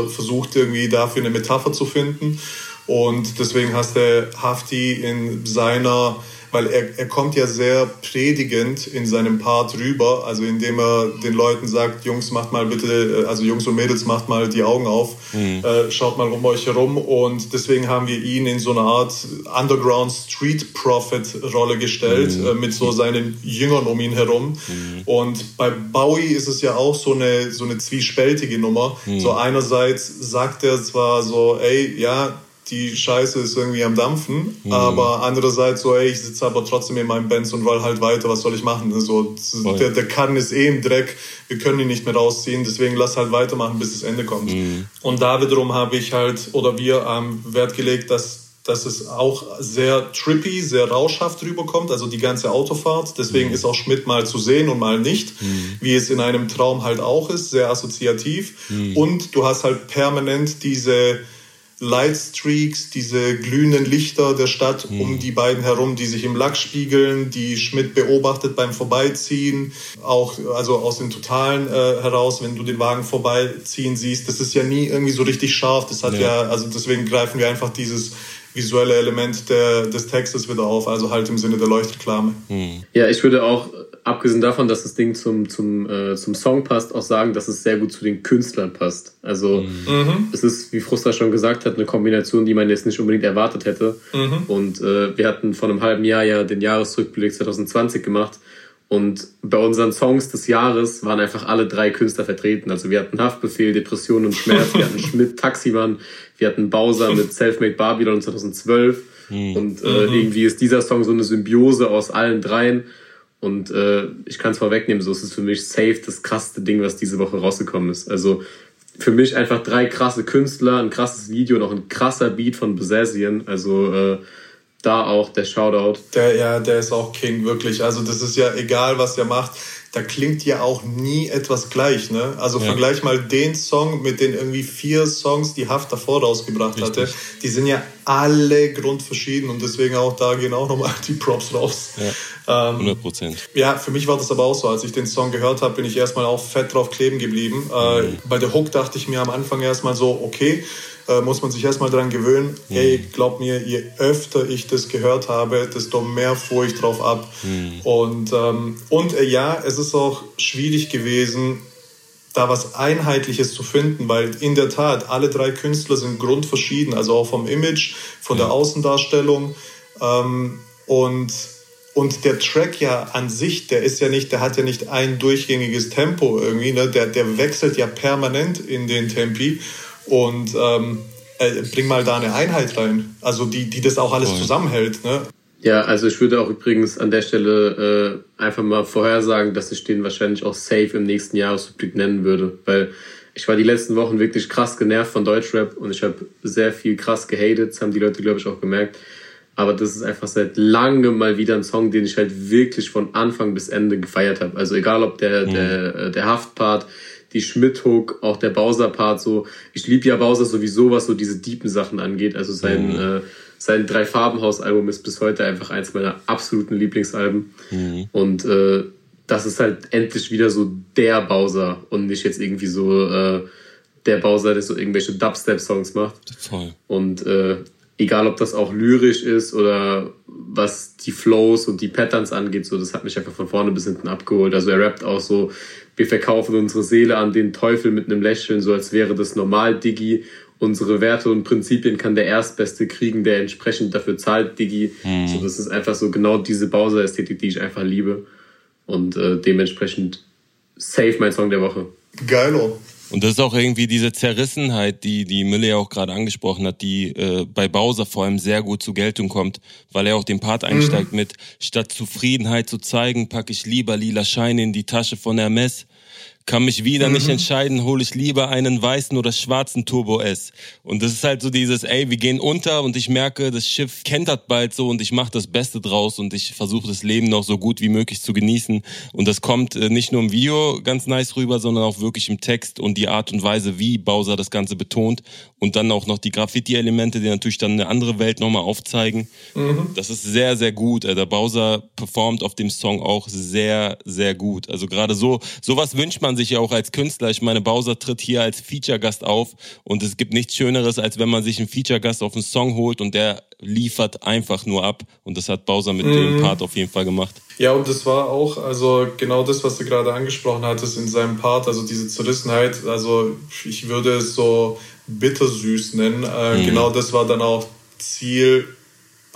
versucht, irgendwie dafür eine Metapher zu finden. Und deswegen hast du Hafti in seiner, weil er, er kommt ja sehr predigend in seinem Part rüber, also indem er den Leuten sagt, Jungs, macht mal bitte, also Jungs und Mädels, macht mal die Augen auf, mhm. äh, schaut mal um euch herum. Und deswegen haben wir ihn in so eine Art Underground Street Prophet Rolle gestellt, mhm. äh, mit so seinen Jüngern um ihn herum. Mhm. Und bei Bowie ist es ja auch so eine, so eine zwiespältige Nummer. Mhm. So einerseits sagt er zwar so, ey, ja, die Scheiße ist irgendwie am Dampfen, mhm. aber andererseits so, ey, ich sitze aber trotzdem in meinem Benz und roll halt weiter, was soll ich machen? So, der, der Kann ist eh im Dreck, wir können ihn nicht mehr rausziehen, deswegen lass halt weitermachen, bis das Ende kommt. Mhm. Und da wiederum habe ich halt, oder wir haben Wert gelegt, dass dass es auch sehr trippy, sehr rauschhaft rüberkommt, also die ganze Autofahrt. Deswegen mhm. ist auch Schmidt mal zu sehen und mal nicht, mhm. wie es in einem Traum halt auch ist, sehr assoziativ. Mhm. Und du hast halt permanent diese, Lightstreaks, diese glühenden Lichter der Stadt mhm. um die beiden herum, die sich im Lack spiegeln, die Schmidt beobachtet beim Vorbeiziehen, auch also aus den Totalen äh, heraus, wenn du den Wagen vorbeiziehen siehst, das ist ja nie irgendwie so richtig scharf. Das hat ja, ja also deswegen greifen wir einfach dieses visuelle Element der, des Textes wieder auf, also halt im Sinne der Leuchtreklame. Mhm. Ja, ich würde auch abgesehen davon, dass das Ding zum, zum, äh, zum Song passt, auch sagen, dass es sehr gut zu den Künstlern passt. Also mhm. es ist, wie Frustra schon gesagt hat, eine Kombination, die man jetzt nicht unbedingt erwartet hätte. Mhm. Und äh, wir hatten vor einem halben Jahr ja den Jahresrückblick 2020 gemacht. Und bei unseren Songs des Jahres waren einfach alle drei Künstler vertreten. Also wir hatten Haftbefehl, Depression und Schmerz, wir hatten Schmidt, Taximann, wir hatten Bowser mit Selfmade Babylon 2012. Mhm. Und äh, mhm. irgendwie ist dieser Song so eine Symbiose aus allen dreien. Und äh, ich kann es vorwegnehmen, so ist es für mich safe das krasseste Ding, was diese Woche rausgekommen ist. Also für mich einfach drei krasse Künstler, ein krasses Video, noch ein krasser Beat von Besazian. Also äh, da auch der Shoutout. Der, ja, der ist auch King, wirklich. Also das ist ja egal, was er macht da klingt ja auch nie etwas gleich. Ne? Also ja. vergleich mal den Song mit den irgendwie vier Songs, die Haft davor rausgebracht Richtig. hatte. Die sind ja alle grundverschieden und deswegen auch da gehen auch nochmal die Props raus. Ja, 100 Prozent. Ähm, ja, für mich war das aber auch so. Als ich den Song gehört habe, bin ich erstmal auch fett drauf kleben geblieben. Äh, mhm. Bei der Hook dachte ich mir am Anfang erstmal so, okay, äh, muss man sich erstmal daran gewöhnen. Mhm. Hey, glaub mir, je öfter ich das gehört habe, desto mehr fuhr ich drauf ab. Mhm. Und, ähm, und äh, ja, es ist auch schwierig gewesen, da was Einheitliches zu finden, weil in der Tat alle drei Künstler sind grundverschieden, also auch vom Image, von ja. der Außendarstellung. Ähm, und, und der Track ja an sich, der ist ja nicht, der hat ja nicht ein durchgängiges Tempo irgendwie, ne? der, der wechselt ja permanent in den Tempi. Und ähm, äh, bring mal da eine Einheit rein, also die, die das auch alles oh. zusammenhält. Ne? Ja, also ich würde auch übrigens an der Stelle äh, einfach mal vorhersagen, dass ich den wahrscheinlich auch safe im nächsten Jahresrückblick nennen würde, weil ich war die letzten Wochen wirklich krass genervt von Deutschrap und ich habe sehr viel krass gehatet, das haben die Leute, glaube ich, auch gemerkt. Aber das ist einfach seit langem mal wieder ein Song, den ich halt wirklich von Anfang bis Ende gefeiert habe. Also egal ob der, mhm. der, äh, der Haftpart, die Schmidt-Hook, auch der Bowser-Part so. Ich liebe ja Bowser sowieso, was so diese deepen Sachen angeht. Also sein, mhm. äh, sein Drei-Farben-Haus-Album ist bis heute einfach eins meiner absoluten Lieblingsalben. Mhm. Und äh, das ist halt endlich wieder so der Bowser und nicht jetzt irgendwie so äh, der Bowser, der so irgendwelche Dubstep-Songs macht. Voll. Und äh, egal ob das auch lyrisch ist oder was die Flows und die Patterns angeht, so das hat mich einfach von vorne bis hinten abgeholt. Also er rappt auch so, wir verkaufen unsere Seele an den Teufel mit einem Lächeln, so als wäre das normal, Diggi. Unsere Werte und Prinzipien kann der Erstbeste kriegen, der entsprechend dafür zahlt, Diggi. Mhm. So, das ist einfach so genau diese Bowser-Ästhetik, die ich einfach liebe. Und äh, dementsprechend safe mein Song der Woche. Geilo. Und das ist auch irgendwie diese Zerrissenheit, die die Mille ja auch gerade angesprochen hat, die äh, bei Bowser vor allem sehr gut zur Geltung kommt, weil er auch den Part einsteigt mhm. mit statt Zufriedenheit zu zeigen, packe ich lieber lila Scheine in die Tasche von Hermes kann mich wieder mhm. nicht entscheiden, hole ich lieber einen weißen oder schwarzen Turbo S. Und das ist halt so dieses, ey, wir gehen unter und ich merke, das Schiff kentert bald so und ich mache das Beste draus und ich versuche das Leben noch so gut wie möglich zu genießen. Und das kommt äh, nicht nur im Video ganz nice rüber, sondern auch wirklich im Text und die Art und Weise, wie Bowser das Ganze betont. Und dann auch noch die Graffiti-Elemente, die natürlich dann eine andere Welt nochmal aufzeigen. Mhm. Das ist sehr, sehr gut. Der Bowser performt auf dem Song auch sehr, sehr gut. Also gerade so, sowas wünscht man sich ja auch als Künstler. Ich meine, Bowser tritt hier als Feature-Gast auf und es gibt nichts Schöneres, als wenn man sich einen Feature-Gast auf einen Song holt und der liefert einfach nur ab. Und das hat Bowser mit mhm. dem Part auf jeden Fall gemacht. Ja, und das war auch, also genau das, was du gerade angesprochen hattest in seinem Part, also diese Zerrissenheit, also ich würde es so bittersüß nennen. Äh, mhm. Genau das war dann auch Ziel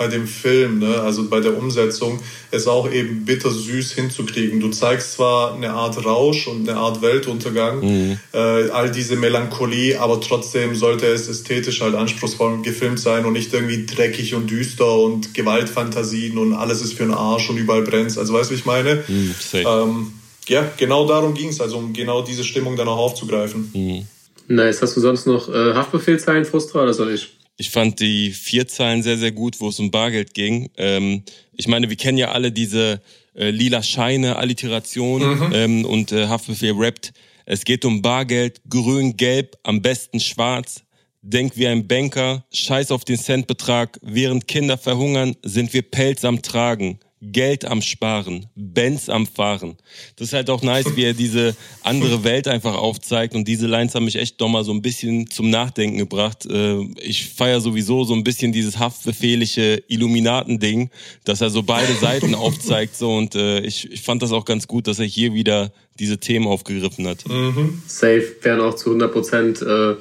bei dem Film, ne? also bei der Umsetzung, es auch eben bittersüß hinzukriegen. Du zeigst zwar eine Art Rausch und eine Art Weltuntergang, mhm. äh, all diese Melancholie, aber trotzdem sollte es ästhetisch halt anspruchsvoll gefilmt sein und nicht irgendwie dreckig und düster und Gewaltfantasien und alles ist für den Arsch und überall brennt. Also weißt du, wie ich meine? Mhm, ähm, ja, genau darum ging es, also um genau diese Stimmung dann auch aufzugreifen. Mhm. Nice. Hast du sonst noch äh, Haftbefehlzeilen, Frustra, oder soll ich? Ich fand die vier Zahlen sehr, sehr gut, wo es um Bargeld ging. Ähm, ich meine, wir kennen ja alle diese äh, lila Scheine, Alliteration mhm. ähm, und äh, Haftbefehl rappt. Es geht um Bargeld, grün, gelb, am besten schwarz. Denk wie ein Banker, scheiß auf den Centbetrag. Während Kinder verhungern, sind wir Pelz am Tragen. Geld am Sparen, Benz am Fahren. Das ist halt auch nice, wie er diese andere Welt einfach aufzeigt. Und diese Lines haben mich echt doch mal so ein bisschen zum Nachdenken gebracht. Äh, ich feiere sowieso so ein bisschen dieses haftbefehliche Illuminaten-Ding, dass er so beide Seiten aufzeigt. So und äh, ich, fand das auch ganz gut, dass er hier wieder diese Themen aufgegriffen hat. Mhm. Safe wären auch zu 100 Prozent äh,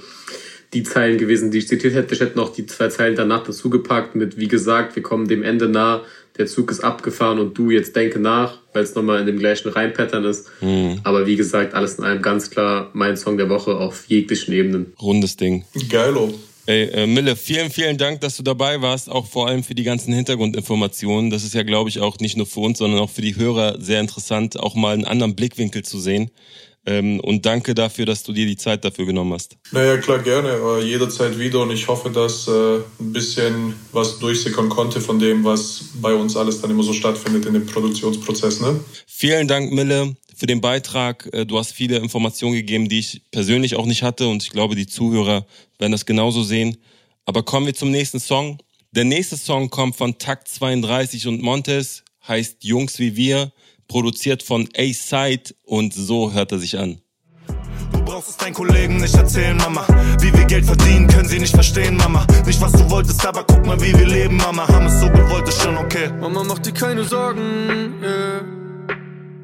die Zeilen gewesen, die ich zitiert hätte. Ich hätte noch die zwei Zeilen danach dazu gepackt mit, wie gesagt, wir kommen dem Ende nah der Zug ist abgefahren und du jetzt denke nach, weil es nochmal in dem gleichen Reimpattern ist. Mhm. Aber wie gesagt, alles in allem ganz klar mein Song der Woche auf jeglichen Ebenen. Rundes Ding. Geilo. Ey, äh, Mille, vielen, vielen Dank, dass du dabei warst, auch vor allem für die ganzen Hintergrundinformationen. Das ist ja, glaube ich, auch nicht nur für uns, sondern auch für die Hörer sehr interessant, auch mal einen anderen Blickwinkel zu sehen. Ähm, und danke dafür, dass du dir die Zeit dafür genommen hast. Naja, klar, gerne. Äh, jederzeit wieder. Und ich hoffe, dass äh, ein bisschen was durchsickern konnte von dem, was bei uns alles dann immer so stattfindet in dem Produktionsprozess. Ne? Vielen Dank, Mille, für den Beitrag. Äh, du hast viele Informationen gegeben, die ich persönlich auch nicht hatte. Und ich glaube, die Zuhörer werden das genauso sehen. Aber kommen wir zum nächsten Song. Der nächste Song kommt von Takt 32 und Montes, heißt Jungs wie wir, produziert von A-Side und so hört er sich an. Du brauchst es deinen Kollegen nicht erzählen, Mama. Wie wir Geld verdienen, können sie nicht verstehen, Mama. Nicht was du wolltest, aber guck mal, wie wir leben, Mama. Haben es so gewollt, ist schon okay. Mama, mach dir keine Sorgen, yeah.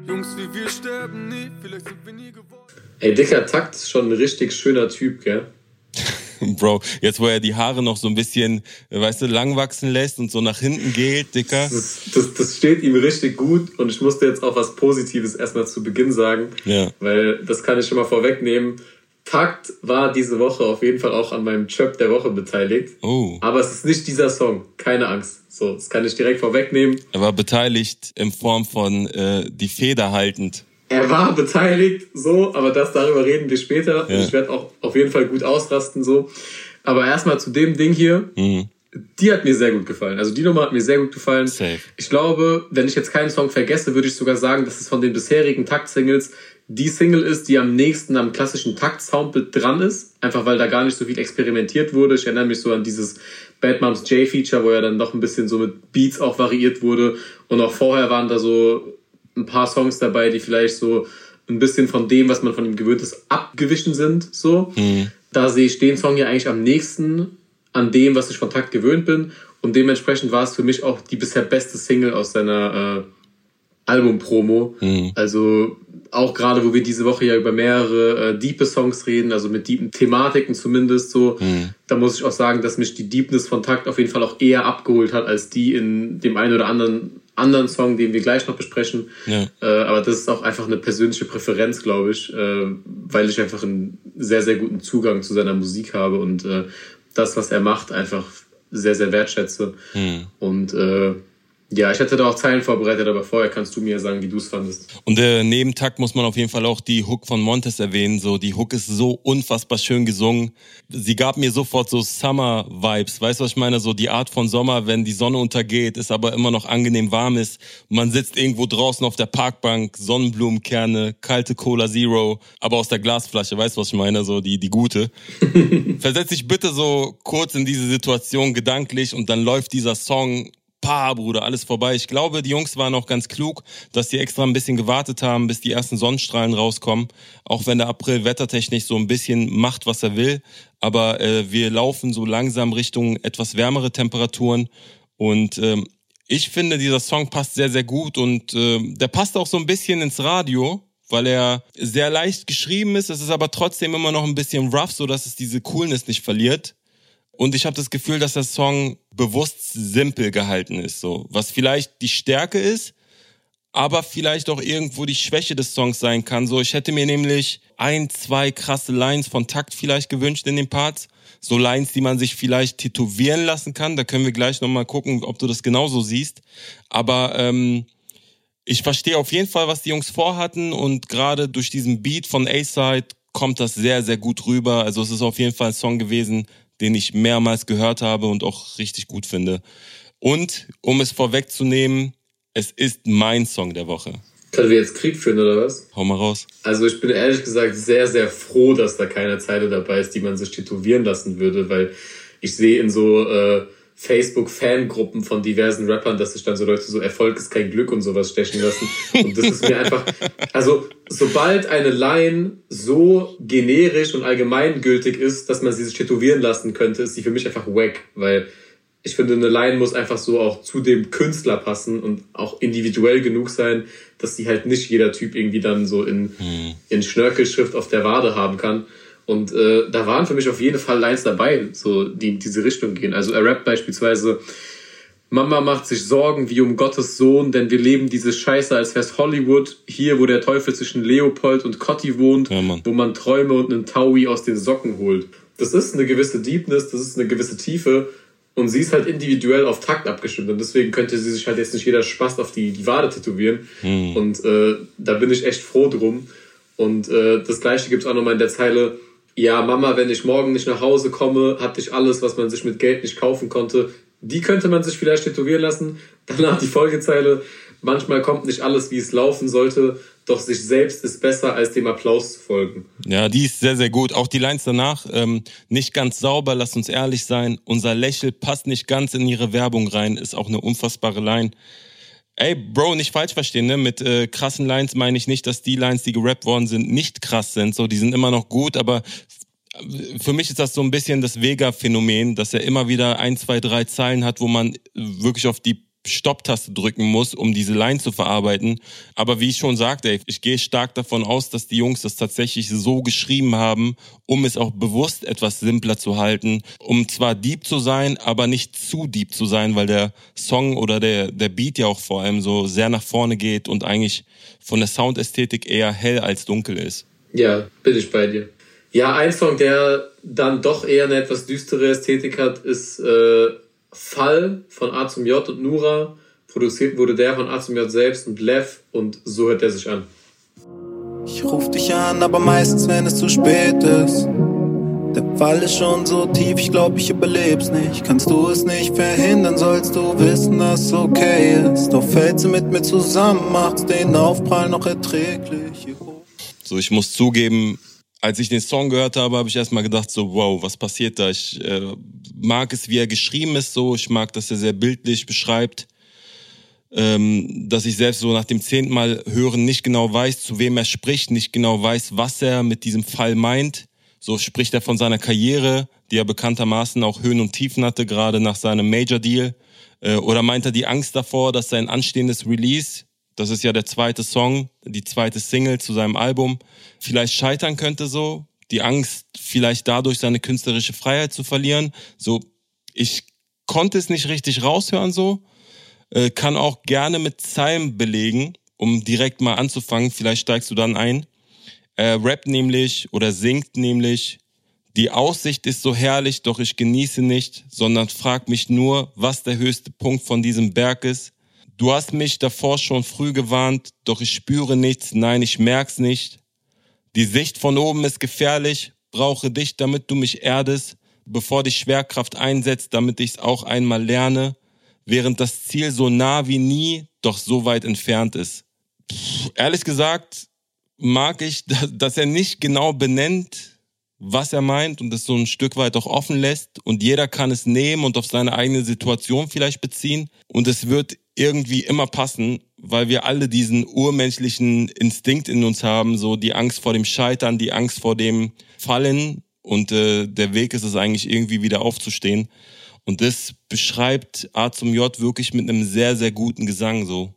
Jungs wie wir sterben nie, vielleicht sind wir nie geworden. Ey, dicker Takt ist schon ein richtig schöner Typ, gell? Bro, jetzt wo er die Haare noch so ein bisschen, weißt du, lang wachsen lässt und so nach hinten geht, Dicker. Das, das, das steht ihm richtig gut und ich musste jetzt auch was Positives erstmal zu Beginn sagen, Ja. weil das kann ich schon mal vorwegnehmen. Takt war diese Woche auf jeden Fall auch an meinem Chöp der Woche beteiligt. Oh. Aber es ist nicht dieser Song, keine Angst. So, das kann ich direkt vorwegnehmen. Er war beteiligt in Form von äh, die Feder haltend. Er war beteiligt, so, aber das darüber reden wir später. Ja. Ich werde auch auf jeden Fall gut ausrasten, so. Aber erstmal zu dem Ding hier. Mhm. Die hat mir sehr gut gefallen. Also die Nummer hat mir sehr gut gefallen. Safe. Ich glaube, wenn ich jetzt keinen Song vergesse, würde ich sogar sagen, dass es von den bisherigen Takt-Singles die Single ist, die am nächsten am klassischen Takt-Soundbild dran ist. Einfach weil da gar nicht so viel experimentiert wurde. Ich erinnere mich so an dieses Bad Moms J-Feature, wo ja dann noch ein bisschen so mit Beats auch variiert wurde. Und auch vorher waren da so ein paar Songs dabei, die vielleicht so ein bisschen von dem, was man von ihm gewöhnt ist, abgewichen sind. So. Da sehe ich den Song ja eigentlich am nächsten an dem, was ich von Takt gewöhnt bin. Und dementsprechend war es für mich auch die bisher beste Single aus seiner äh, Album-Promo. Also auch gerade, wo wir diese Woche ja über mehrere äh, diepe Songs reden, also mit deepen Thematiken zumindest so, da muss ich auch sagen, dass mich die Deepness von Takt auf jeden Fall auch eher abgeholt hat, als die in dem einen oder anderen anderen Song, den wir gleich noch besprechen. Ja. Äh, aber das ist auch einfach eine persönliche Präferenz, glaube ich, äh, weil ich einfach einen sehr, sehr guten Zugang zu seiner Musik habe und äh, das, was er macht, einfach sehr, sehr wertschätze. Und äh, ja, ich hätte da auch Zeilen vorbereitet, aber vorher kannst du mir sagen, wie du es fandest. Und äh, neben Takt muss man auf jeden Fall auch die Hook von Montes erwähnen. So, die Hook ist so unfassbar schön gesungen. Sie gab mir sofort so Summer-Vibes. Weißt du, was ich meine? So die Art von Sommer, wenn die Sonne untergeht, es aber immer noch angenehm warm ist. Man sitzt irgendwo draußen auf der Parkbank, Sonnenblumenkerne, kalte Cola Zero, aber aus der Glasflasche. Weißt du, was ich meine? So die, die gute. Versetz dich bitte so kurz in diese Situation gedanklich und dann läuft dieser Song Pa, Bruder, alles vorbei. Ich glaube, die Jungs waren auch ganz klug, dass die extra ein bisschen gewartet haben, bis die ersten Sonnenstrahlen rauskommen. Auch wenn der April wettertechnisch so ein bisschen macht, was er will. Aber äh, wir laufen so langsam Richtung etwas wärmere Temperaturen. Und ähm, ich finde, dieser Song passt sehr, sehr gut. Und äh, der passt auch so ein bisschen ins Radio weil er sehr leicht geschrieben ist. Es ist aber trotzdem immer noch ein bisschen rough, so dass es diese Coolness nicht verliert. Und ich habe das Gefühl, dass der Song bewusst simpel gehalten ist, so was vielleicht die Stärke ist, aber vielleicht auch irgendwo die Schwäche des Songs sein kann. So, ich hätte mir nämlich ein, zwei krasse Lines von Takt vielleicht gewünscht in den Parts. So Lines, die man sich vielleicht tätowieren lassen kann. Da können wir gleich nochmal gucken, ob du das genauso siehst. Aber ähm, ich verstehe auf jeden Fall, was die Jungs vorhatten und gerade durch diesen Beat von A-Side kommt das sehr, sehr gut rüber. Also es ist auf jeden Fall ein Song gewesen, den ich mehrmals gehört habe und auch richtig gut finde. Und um es vorwegzunehmen, es ist mein Song der Woche. Können wir jetzt Krieg führen oder was? Hau mal raus. Also ich bin ehrlich gesagt sehr, sehr froh, dass da keine Zeile dabei ist, die man sich tätowieren lassen würde, weil ich sehe in so äh, Facebook-Fangruppen von diversen Rappern, dass sich dann so Leute so Erfolg ist kein Glück und sowas stechen lassen. Und das ist mir einfach, also sobald eine Line so generisch und allgemeingültig ist, dass man sie sich tätowieren lassen könnte, ist sie für mich einfach wack, weil ich finde, eine Line muss einfach so auch zu dem Künstler passen und auch individuell genug sein, dass die halt nicht jeder Typ irgendwie dann so in, in Schnörkelschrift auf der Wade haben kann. Und äh, da waren für mich auf jeden Fall Lines dabei, so die in diese Richtung gehen. Also er rappt beispielsweise, Mama macht sich Sorgen wie um Gottes Sohn, denn wir leben diese Scheiße, als wär's Hollywood, hier, wo der Teufel zwischen Leopold und Cotti wohnt, Ja, wo man Träume und einen Taui aus den Socken holt. Das ist eine gewisse Deepness, das ist eine gewisse Tiefe und sie ist halt individuell auf Takt abgestimmt und deswegen könnte sie sich halt jetzt nicht jeder Spaß auf die, die Wade tätowieren und äh, da bin ich echt froh drum. Und äh, das gleiche gibt's auch nochmal in der Zeile, ja, Mama, wenn ich morgen nicht nach Hause komme, hatte ich alles, was man sich mit Geld nicht kaufen konnte. Die könnte man sich vielleicht tätowieren lassen. Danach die Folgezeile, manchmal kommt nicht alles, wie es laufen sollte, doch sich selbst ist besser, als dem Applaus zu folgen. Ja, die ist sehr, sehr gut. Auch die Lines danach, ähm, nicht ganz sauber, lass uns ehrlich sein. Unser Lächeln passt nicht ganz in ihre Werbung rein, ist auch eine unfassbare Line. Ey, Bro, nicht falsch verstehen, ne? Mit äh, krassen Lines meine ich nicht, dass die Lines, die gerappt worden sind, nicht krass sind. So, die sind immer noch gut, aber für mich ist das so ein bisschen das Vega-Phänomen, dass er immer wieder ein, zwei, drei Zeilen hat, wo man wirklich auf die Stopptaste drücken muss, um diese Line zu verarbeiten. Aber wie ich schon sagte, ich gehe stark davon aus, dass die Jungs das tatsächlich so geschrieben haben, um es auch bewusst etwas simpler zu halten, um zwar deep zu sein, aber nicht zu deep zu sein, weil der Song oder der, der Beat ja auch vor allem so sehr nach vorne geht und eigentlich von der Soundästhetik eher hell als dunkel ist. Ja, bin ich bei dir. Ja, ein Song, der dann doch eher eine etwas düstere Ästhetik hat, ist äh, Fall von A zum J und Nura. Produziert wurde der von A zum J selbst und Lev und so hört er sich an. Ich ruf dich an, aber meistens, wenn es zu spät ist. Der Fall ist schon so tief, ich glaub, ich überleb's nicht. Kannst du es nicht verhindern, sollst du wissen, dass es okay ist. Doch fällt sie mit mir zusammen, macht's den Aufprall noch erträglich. So, ich muss zugeben, als ich den Song gehört habe, habe ich erstmal gedacht, so, wow, was passiert da? Ich äh, mag es, wie er geschrieben ist, so. Ich mag, dass er sehr bildlich beschreibt. Ähm, dass ich selbst so nach dem zehnten Mal hören nicht genau weiß, zu wem er spricht, nicht genau weiß, was er mit diesem Fall meint. So spricht er von seiner Karriere, die er bekanntermaßen auch Höhen und Tiefen hatte, gerade nach seinem Major Deal. Äh, oder meint er die Angst davor, dass sein anstehendes Release das ist ja der zweite Song, die zweite Single zu seinem Album. Vielleicht scheitern könnte so. Die Angst, vielleicht dadurch seine künstlerische Freiheit zu verlieren. So, ich konnte es nicht richtig raushören so. Äh, kann auch gerne mit Zeilen belegen, um direkt mal anzufangen. Vielleicht steigst du dann ein. Er rappt nämlich oder singt nämlich, die Aussicht ist so herrlich, doch ich genieße nicht, sondern frag mich nur, was der höchste Punkt von diesem Berg ist. Du hast mich davor schon früh gewarnt, doch ich spüre nichts, nein, ich merk's nicht. Die Sicht von oben ist gefährlich, brauche dich, damit du mich erdest, bevor die Schwerkraft einsetzt, damit ich's auch einmal lerne, während das Ziel so nah wie nie, doch so weit entfernt ist. Puh, ehrlich gesagt mag ich, dass er nicht genau benennt, was er meint und es so ein Stück weit auch offen lässt. Und jeder kann es nehmen und auf seine eigene Situation vielleicht beziehen. Und es wird irgendwie immer passen, weil wir alle diesen urmenschlichen Instinkt in uns haben, so die Angst vor dem Scheitern, die Angst vor dem Fallen und äh, der Weg ist es eigentlich irgendwie wieder aufzustehen. Und das beschreibt A zum J wirklich mit einem sehr, sehr guten Gesang so.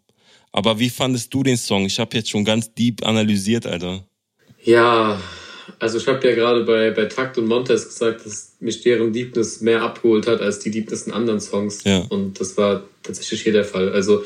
Aber wie fandest du den Song? Ich habe jetzt schon ganz deep analysiert, Alter. Ja, also ich habe ja gerade bei, bei Takt und Montes gesagt, dass mich deren Deepness mehr abgeholt hat als die Deepness in anderen Songs. Ja. Und das war tatsächlich hier der Fall. Also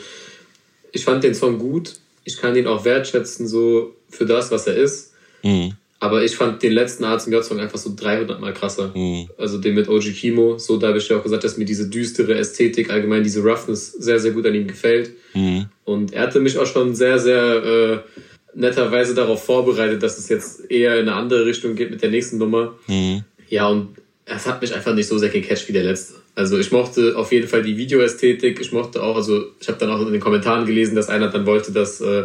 ich fand den Song gut. Ich kann ihn auch wertschätzen so für das, was er ist. Mhm. Aber ich fand den letzten A zum J-Song einfach so 300 Mal krasser. Mhm. Also den mit OG Kimo. So, da habe ich ja auch gesagt, dass mir diese düstere Ästhetik, allgemein diese Roughness sehr, sehr gut an ihm gefällt. Mhm. Und er hatte mich auch schon sehr, sehr äh, netterweise darauf vorbereitet, dass es jetzt eher in eine andere Richtung geht mit der nächsten Nummer. Mhm. Ja, und es hat mich einfach nicht so sehr gecatcht wie der letzte. Also ich mochte auf jeden Fall die Videoästhetik. Ich mochte auch, also ich habe dann auch in den Kommentaren gelesen, dass einer dann wollte, dass äh,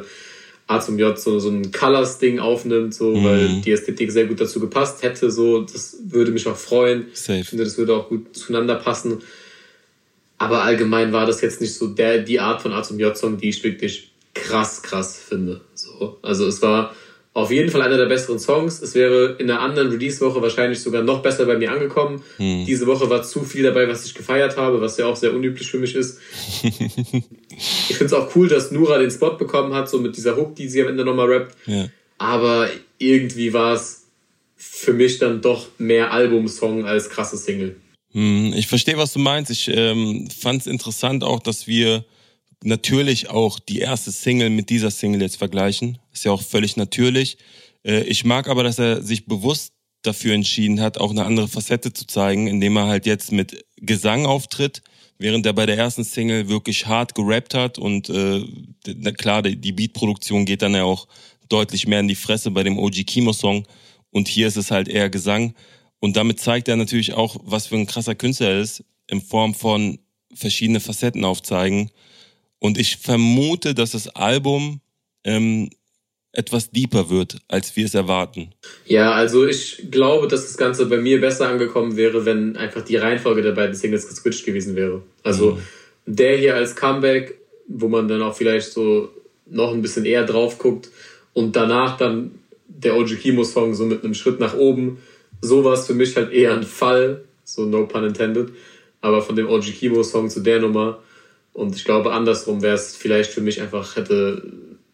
A zum J so, so ein Colors-Ding aufnimmt, so, Mhm. weil die Ästhetik sehr gut dazu gepasst hätte. So, das würde mich auch freuen. Safe. Ich finde, das würde auch gut zueinander passen. Aber allgemein war das jetzt nicht so der, die Art von A zum J-Song, die ich wirklich krass, krass finde. So. Also es war auf jeden Fall einer der besseren Songs. Es wäre in einer anderen Release-Woche wahrscheinlich sogar noch besser bei mir angekommen. Diese Woche war zu viel dabei, was ich gefeiert habe, was ja auch sehr unüblich für mich ist. ich finde es auch cool, dass Nura den Spot bekommen hat, so mit dieser Hook, die sie am Ende nochmal rappt. Ja. Aber irgendwie war es für mich dann doch mehr Albumsong als krasse Single. Hm, Ich verstehe, was du meinst. Ich ähm, fand es interessant auch, dass wir natürlich auch die erste Single mit dieser Single jetzt vergleichen. Ist ja auch völlig natürlich. Äh, ich mag aber, dass er sich bewusst dafür entschieden hat, auch eine andere Facette zu zeigen, indem er halt jetzt mit Gesang auftritt, während er bei der ersten Single wirklich hart gerappt hat und äh, na klar, die Beatproduktion geht dann ja auch deutlich mehr in die Fresse bei dem OG Kimo Song und hier ist es halt eher Gesang und damit zeigt er natürlich auch, was für ein krasser Künstler er ist, in Form von verschiedene Facetten aufzeigen. Und ich vermute, dass das Album ähm, etwas deeper wird, als wir es erwarten. Ja, also ich glaube, dass das Ganze bei mir besser angekommen wäre, wenn einfach die Reihenfolge der beiden Singles geswitcht gewesen wäre. Also mhm. der hier als Comeback, wo man dann auch vielleicht so noch ein bisschen eher drauf guckt und danach dann der OG Kimo Song so mit einem Schritt nach oben. Sowas für mich halt eher ein Fall, so no pun intended. Aber von dem OG Kimo Song zu der Nummer und ich glaube andersrum wäre es vielleicht für mich einfach hätte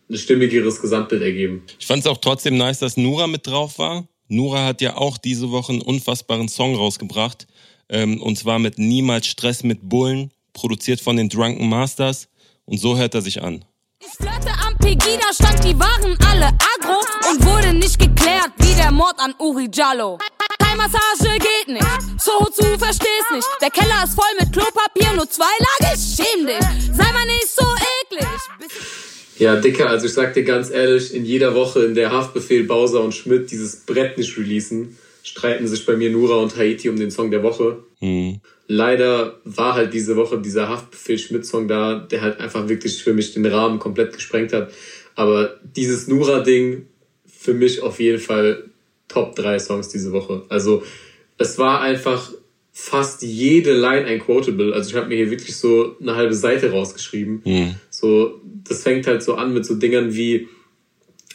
ein stimmigeres Gesamtbild ergeben. Ich fand es auch trotzdem nice, dass Nura mit drauf war. Nura hat ja auch diese Woche einen unfassbaren Song rausgebracht. Ähm, und zwar mit Niemals Stress mit Bullen, produziert von den Drunken Masters. Und so hört er sich an. Ich flirte am Pegida, stand die waren alle agro und wurde nicht geklärt wie der Mord an Uri Jallo. Massage geht nicht, so zu verstehst nicht. Der Keller ist voll mit Klopapier, nur zwei Lager, schäm dich. Sei mal nicht so eklig. Ja, Dicker, also ich sag dir ganz ehrlich, in jeder Woche, in der Haftbefehl Bowser und Schmidt dieses Brett nicht releasen, streiten sich bei mir Nura und Haiti um den Song der Woche. Mhm. Leider war halt diese Woche dieser Haftbefehl Schmidt-Song da, der halt einfach wirklich für mich den Rahmen komplett gesprengt hat. Aber dieses Nura-Ding, für mich auf jeden Fall Top 3 Songs diese Woche. Also es war einfach fast jede Line ein Quotable. Also ich habe mir hier wirklich so eine halbe Seite rausgeschrieben. Mhm. So, das fängt halt so an mit so Dingern wie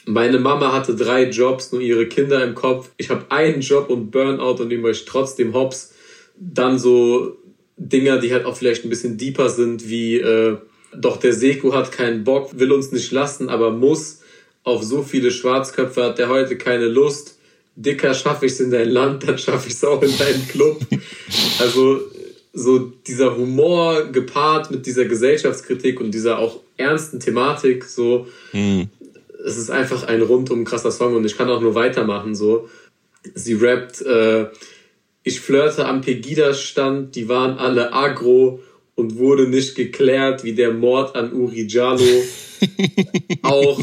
meine Mama hatte drei Jobs, nur ihre Kinder im Kopf. Ich habe einen Job und Burnout und nehme euch trotzdem hops. Dann so Dinger, die halt auch vielleicht ein bisschen deeper sind, wie äh, doch der Seko hat keinen Bock, will uns nicht lassen, aber muss. Auf so viele Schwarzköpfe hat der heute keine Lust dicker schaffe ich es in dein Land, dann schaffe ich es auch in deinen Club. Also so dieser Humor gepaart mit dieser Gesellschaftskritik und dieser auch ernsten Thematik, so mhm. es ist einfach ein rundum krasser Song und ich kann auch nur weitermachen. So, sie rappt, äh, ich flirte am Pegida-Stand, die waren alle agro und wurde nicht geklärt wie der Mord an Uri Jalo. auch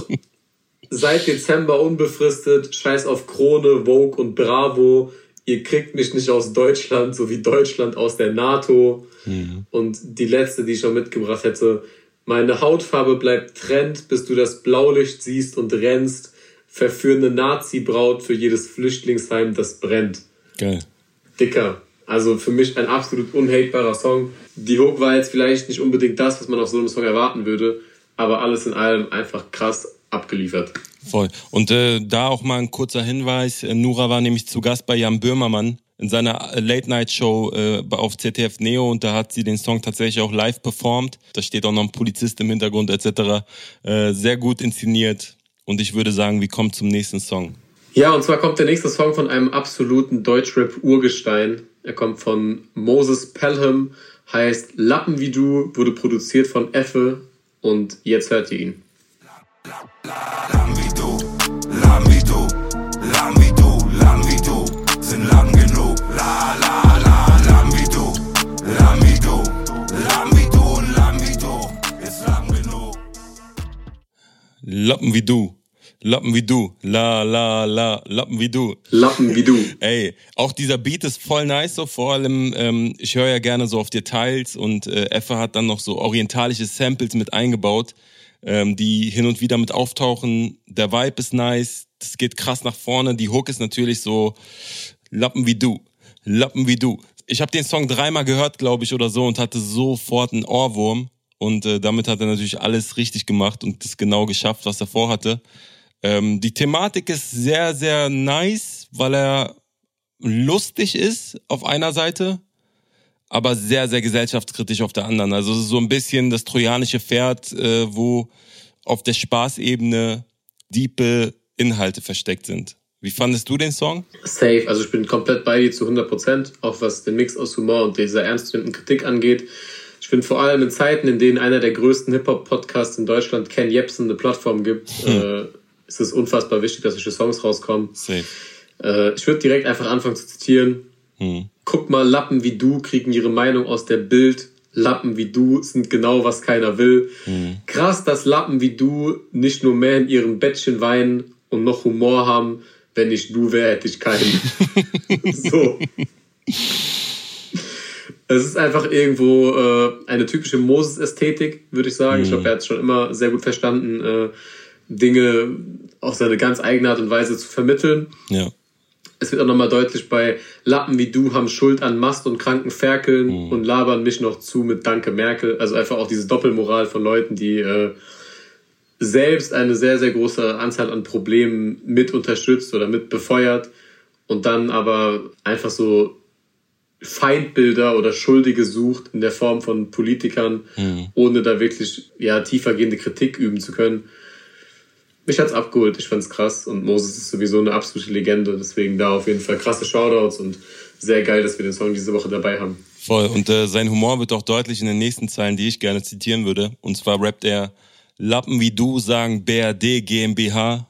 seit Dezember unbefristet, scheiß auf Krone, Vogue und Bravo. Ihr kriegt mich nicht aus Deutschland, so wie Deutschland aus der NATO. Mhm. Und die letzte, die ich schon mitgebracht hätte, meine Hautfarbe bleibt Trend, bis du das Blaulicht siehst und rennst. Verführende Nazi-Braut für jedes Flüchtlingsheim, das brennt. Geil. Dicker. Also für mich ein absolut unhatebarer Song. Die Hook war jetzt vielleicht nicht unbedingt das, was man auf so einem Song erwarten würde, aber alles in allem einfach krass abgeliefert. Voll. Und äh, da auch mal ein kurzer Hinweis. Äh, Nura war nämlich zu Gast bei Jan Böhmermann in seiner äh, Late-Night-Show äh, auf ZDF Neo und da hat sie den Song tatsächlich auch live performt. Da steht auch noch ein Polizist im Hintergrund etc. Äh, sehr gut inszeniert und ich würde sagen, wir kommen zum nächsten Song. Ja, und zwar kommt der nächste Song von einem absoluten Deutschrap-Urgestein. Er kommt von Moses Pelham, heißt Lappen wie du, wurde produziert von Effe und jetzt hört ihr ihn. Lamm wie du, lamm wie du, lamm wie du, lamm wie du, sind lang genug. La la la, lamm wie du, lamm wie du, lamm wie du und lamm wie du, ist lang genug. Lappen wie du. Lappen wie du, la la la, Lappen wie du. Lappen wie du. Ey, auch dieser Beat ist voll nice, so vor allem, ähm, ich höre ja gerne so auf Details und äh, Effe hat dann noch so orientalische Samples mit eingebaut ähm, die hin und wieder mit auftauchen. Der Vibe ist nice, das geht krass nach vorne. Die Hook ist natürlich so Lappen wie du, Lappen wie du. Ich habe den Song dreimal gehört, glaube ich, oder so und hatte sofort einen Ohrwurm. Und äh, damit hat er natürlich alles richtig gemacht und das genau geschafft, was er vorhatte. Ähm, die Thematik ist sehr, sehr nice, weil er lustig ist auf einer Seite, aber sehr, sehr gesellschaftskritisch auf der anderen. Also so ein bisschen das trojanische Pferd, äh, wo auf der Spaßebene diepe Inhalte versteckt sind. Wie fandest du den Song? Safe, also ich bin komplett bei dir zu 100 Prozent, auch was den Mix aus Humor und dieser ernstzunehmenden Kritik angeht. Ich finde vor allem in Zeiten, in denen einer der größten Hip-Hop-Podcasts in Deutschland, Ken Jebsen, eine Plattform gibt, hm. äh, ist es unfassbar wichtig, dass solche Songs rauskommen. Safe. Äh, ich würde direkt einfach anfangen zu zitieren. Hm. Guck mal, Lappen wie du kriegen ihre Meinung aus der Bild. Lappen wie du sind genau, was keiner will. Krass, dass Lappen wie du nicht nur mehr in ihrem Bettchen weinen und noch Humor haben. Wenn ich du wäre, hätte ich keinen. so. Es ist einfach irgendwo äh, eine typische Moses-Ästhetik, würde ich sagen. Ich glaube, er hat es schon immer sehr gut verstanden, äh, Dinge auf seine ganz eigene Art und Weise zu vermitteln. Ja. Es wird auch nochmal deutlich bei Lappen wie du haben Schuld an Mast und kranken Ferkeln Mhm. und labern mich noch zu mit Danke Merkel. Also einfach auch diese Doppelmoral von Leuten, die äh, selbst eine sehr, sehr große Anzahl an Problemen mit unterstützt oder mit befeuert und dann aber einfach so Feindbilder oder Schuldige sucht in der Form von Politikern, ohne da wirklich ja, tiefergehende Kritik üben zu können. Mich hat's abgeholt, ich fand's krass und Moses ist sowieso eine absolute Legende, deswegen da auf jeden Fall krasse Shoutouts und sehr geil, dass wir den Song diese Woche dabei haben. Voll. Und äh, sein Humor wird auch deutlich in den nächsten Zeilen, die ich gerne zitieren würde. Und zwar rappt er, Lappen wie du sagen BRD GmbH.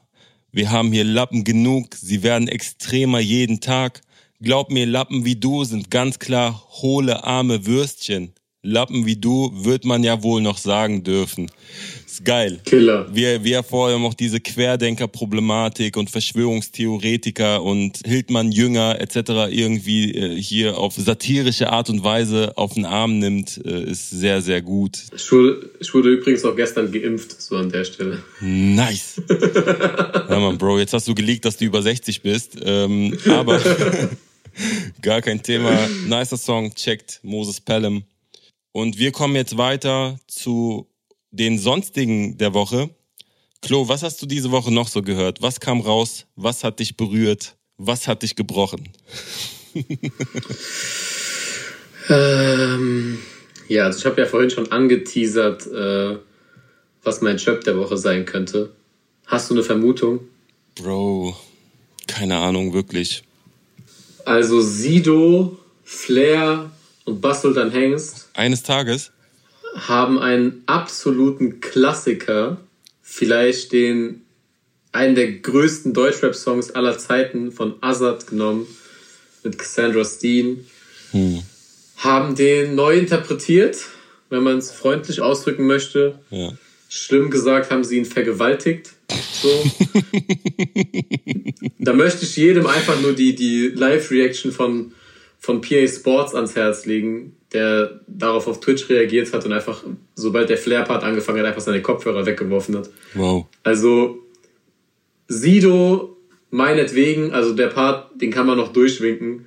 Wir haben hier Lappen genug, sie werden extremer jeden Tag. Glaub mir, Lappen wie du sind ganz klar hohle, arme Würstchen. Lappen wie du wird man ja wohl noch sagen dürfen. Ist geil. Killer. Wie, wie er vorher noch diese Querdenker-Problematik und Verschwörungstheoretiker und Hildmann Jünger etc. irgendwie äh, hier auf satirische Art und Weise auf den Arm nimmt, äh, ist sehr, sehr gut. Ich wurde, ich wurde übrigens auch gestern geimpft, so an der Stelle. Nice. ja, Mann, Bro, jetzt hast du geleakt, dass du über 60 bist. Ähm, aber gar kein Thema. Nicer Song, checkt Moses Pelham. Und wir kommen jetzt weiter zu den sonstigen der Woche. Klo, was hast du diese Woche noch so gehört? Was kam raus? Was hat dich berührt? Was hat dich gebrochen? Ähm, ja, also ich habe ja vorhin schon angeteasert, äh, was mein Chöp der Woche sein könnte. Hast du eine Vermutung? Bro, keine Ahnung, wirklich. Also Sido, Flair und Bassultan Hengst Eines Tages? haben einen absoluten Klassiker, vielleicht den einen der größten Deutschrap-Songs aller Zeiten von Azad genommen mit Cassandra Steen, haben den neu interpretiert, wenn man es freundlich ausdrücken möchte. Ja. Schlimm gesagt haben sie ihn vergewaltigt. So. da möchte ich jedem einfach nur die, die Live-Reaction von, von PA Sports ans Herz legen, der darauf auf Twitch reagiert hat und einfach, sobald der Flair-Part angefangen hat, einfach seine Kopfhörer weggeworfen hat. Wow. Also Sido, meinetwegen, also der Part, den kann man noch durchwinken.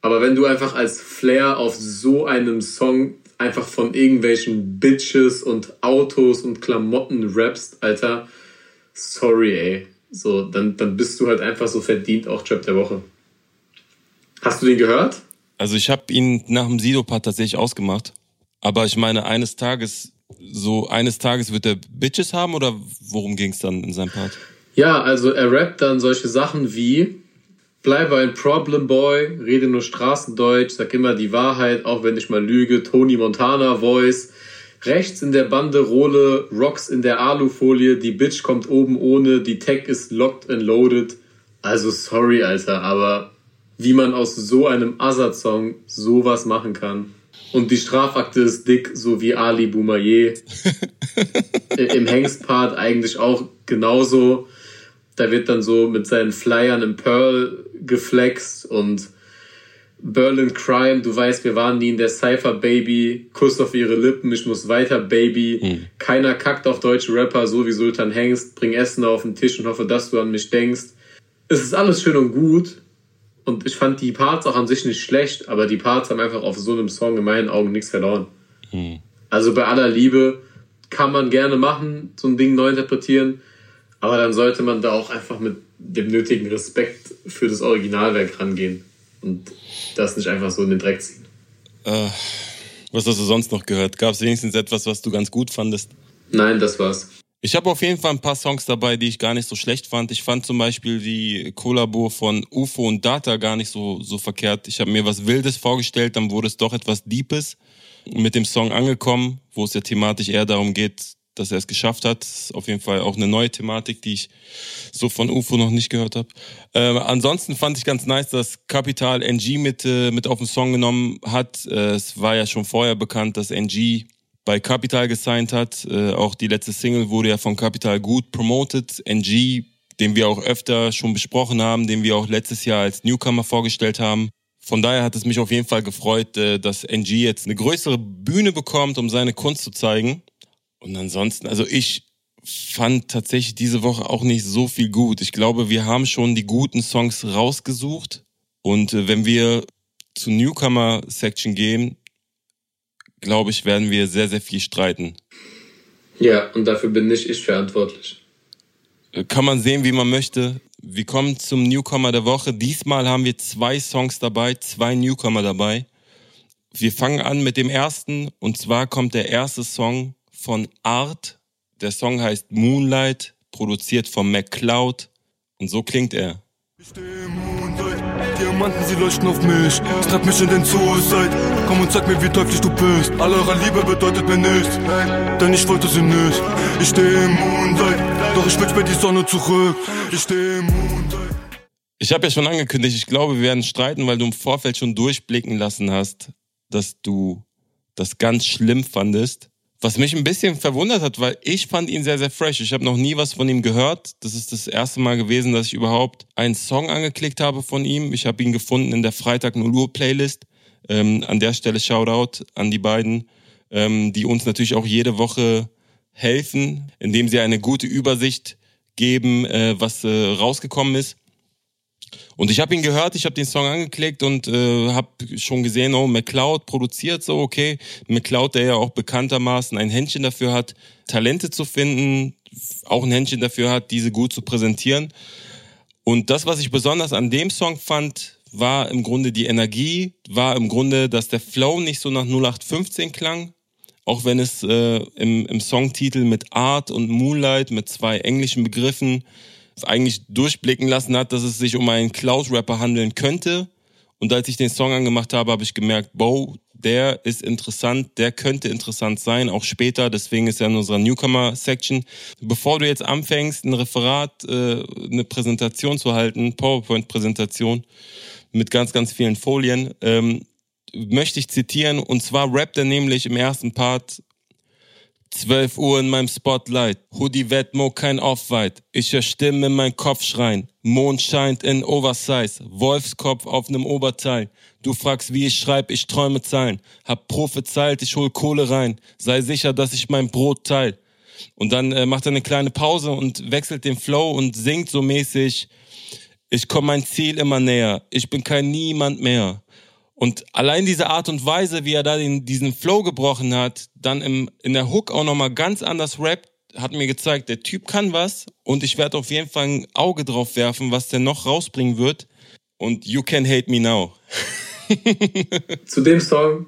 Aber wenn du einfach als Flair auf so einem Song einfach von irgendwelchen Bitches und Autos und Klamotten rappst, Alter, sorry, ey. So, dann, dann bist du halt einfach so verdient auch Trap der Woche. Hast du den gehört? Also ich habe ihn nach dem Sido-Part tatsächlich ausgemacht. Aber ich meine, eines Tages, so eines Tages wird er Bitches haben oder worum ging's dann in seinem Part? Ja, also er rappt dann solche Sachen wie Bleibe ein Problem Boy, rede nur Straßendeutsch, sag immer die Wahrheit, auch wenn ich mal lüge, Tony Montana Voice. Rechts in der Banderole, Rocks in der Alufolie, die Bitch kommt oben ohne, die Tech ist locked and loaded. Also sorry, Alter, aber wie man aus so einem Azad-Song sowas machen kann. Und die Strafakte ist dick, so wie Ali Boumaier. Im Hengstpart eigentlich auch genauso. Da wird dann so mit seinen Flyern im Pearl geflext und Berlin Crime, du weißt, wir waren nie in der Cypher Baby, Kuss auf ihre Lippen, ich muss weiter Baby, keiner kackt auf deutsche Rapper, so wie Sultan Hengst, bring Essen auf den Tisch und hoffe, dass du an mich denkst. Es ist alles schön und gut und ich fand die Parts auch an sich nicht schlecht, aber die Parts haben einfach auf so einem Song in meinen Augen nichts verloren. Also bei aller Liebe kann man gerne machen, so ein Ding neu interpretieren, aber dann sollte man da auch einfach mit dem nötigen Respekt für das Originalwerk rangehen und das nicht einfach so in den Dreck ziehen. Äh, was hast du sonst noch gehört? Gab es wenigstens etwas, was du ganz gut fandest? Nein, das war's. Ich habe auf jeden Fall ein paar Songs dabei, die ich gar nicht so schlecht fand. Ich fand zum Beispiel die Kollabo von UFO und Data gar nicht so, so verkehrt. Ich habe mir was Wildes vorgestellt, dann wurde es doch etwas Deepes. Mit dem Song angekommen, wo es ja thematisch eher darum geht, dass er es geschafft hat. Ist auf jeden Fall auch eine neue Thematik, die ich so von UFO noch nicht gehört habe. Äh, ansonsten fand ich ganz nice, dass Capital NG mit, äh, mit auf den Song genommen hat. Äh, es war ja schon vorher bekannt, dass NG bei Capital gesigned hat. Äh, auch die letzte Single wurde ja von Capital gut promoted. NG, den wir auch öfter schon besprochen haben, den wir auch letztes Jahr als Newcomer vorgestellt haben. Von daher hat es mich auf jeden Fall gefreut, äh, dass NG jetzt eine größere Bühne bekommt, um seine Kunst zu zeigen. Und ansonsten, also ich fand tatsächlich diese Woche auch nicht so viel gut. Ich glaube, wir haben schon die guten Songs rausgesucht. Und äh, wenn wir zur Newcomer-Section gehen, glaube ich, werden wir sehr, sehr viel streiten. Ja, und dafür bin nicht ich verantwortlich. Äh, kann man sehen, wie man möchte. Wir kommen zum Newcomer der Woche. Diesmal haben wir zwei Songs dabei, zwei Newcomer dabei. Wir fangen an mit dem ersten und zwar kommt der erste Song von Art. Der Song heißt Moonlight, produziert von McCloud und so klingt er. Diamanten, sie leuchten auf mich. Treibt mich in den Suicide. Komm und sag mir, wie teuflisch du bist. All eure Liebe bedeutet mir nichts, denn ich wollte sie nicht. Ich stehe im Moonlight, doch ich will mir die Sonne zurück. Ich stehe im Moonlight. Ich habe ja schon angekündigt, ich glaube, wir werden streiten, weil du im Vorfeld schon durchblicken lassen hast, dass du das ganz schlimm fandest. Was mich ein bisschen verwundert hat, weil ich fand ihn sehr, sehr fresh. Ich habe noch nie was von ihm gehört. Das ist das erste Mal gewesen, dass ich überhaupt einen Song angeklickt habe von ihm. Ich habe ihn gefunden in der Freitag 0 Uhr Playlist. Ähm, an der Stelle Shoutout an die beiden, ähm, die uns natürlich auch jede Woche helfen, indem sie eine gute Übersicht geben, äh, was äh, rausgekommen ist. Und ich habe ihn gehört, ich habe den Song angeklickt und äh, habe schon gesehen, oh, McCloud produziert so, okay. McCloud, der ja auch bekanntermaßen ein Händchen dafür hat, Talente zu finden, auch ein Händchen dafür hat, diese gut zu präsentieren. Und das, was ich besonders an dem Song fand, war im Grunde die Energie, war im Grunde, dass der Flow nicht so nach 0815 klang, auch wenn es äh, im, im Songtitel mit Art und Moonlight, mit zwei englischen Begriffen, eigentlich durchblicken lassen hat, dass es sich um einen Cloud-Rapper handeln könnte. Und als ich den Song angemacht habe, habe ich gemerkt, Bo, der ist interessant, der könnte interessant sein, auch später. Deswegen ist er in unserer Newcomer-Section. Bevor du jetzt anfängst, ein Referat, äh, eine Präsentation zu halten, PowerPoint-Präsentation mit ganz, ganz vielen Folien, ähm, möchte ich zitieren. Und zwar rappt er nämlich im ersten Part 12 Uhr in meinem Spotlight. Hoodie Wetmo, kein Off-White. Ich höre Stimmen in meinen Kopf schreien. Mond scheint in Oversize. Wolfskopf auf nem Oberteil. Du fragst, wie ich schreib, ich träume Zahlen. Hab prophezeilt, ich hol Kohle rein. Sei sicher, dass ich mein Brot teil. Und dann äh, macht er eine kleine Pause und wechselt den Flow und singt so mäßig. Ich komm mein Ziel immer näher. Ich bin kein Niemand mehr. Und allein diese Art und Weise, wie er da den, diesen Flow gebrochen hat, dann im, in der Hook auch nochmal ganz anders rappt, hat mir gezeigt, der Typ kann was und ich werde auf jeden Fall ein Auge drauf werfen, was der noch rausbringen wird. Und You Can Hate Me Now. Zu dem Song,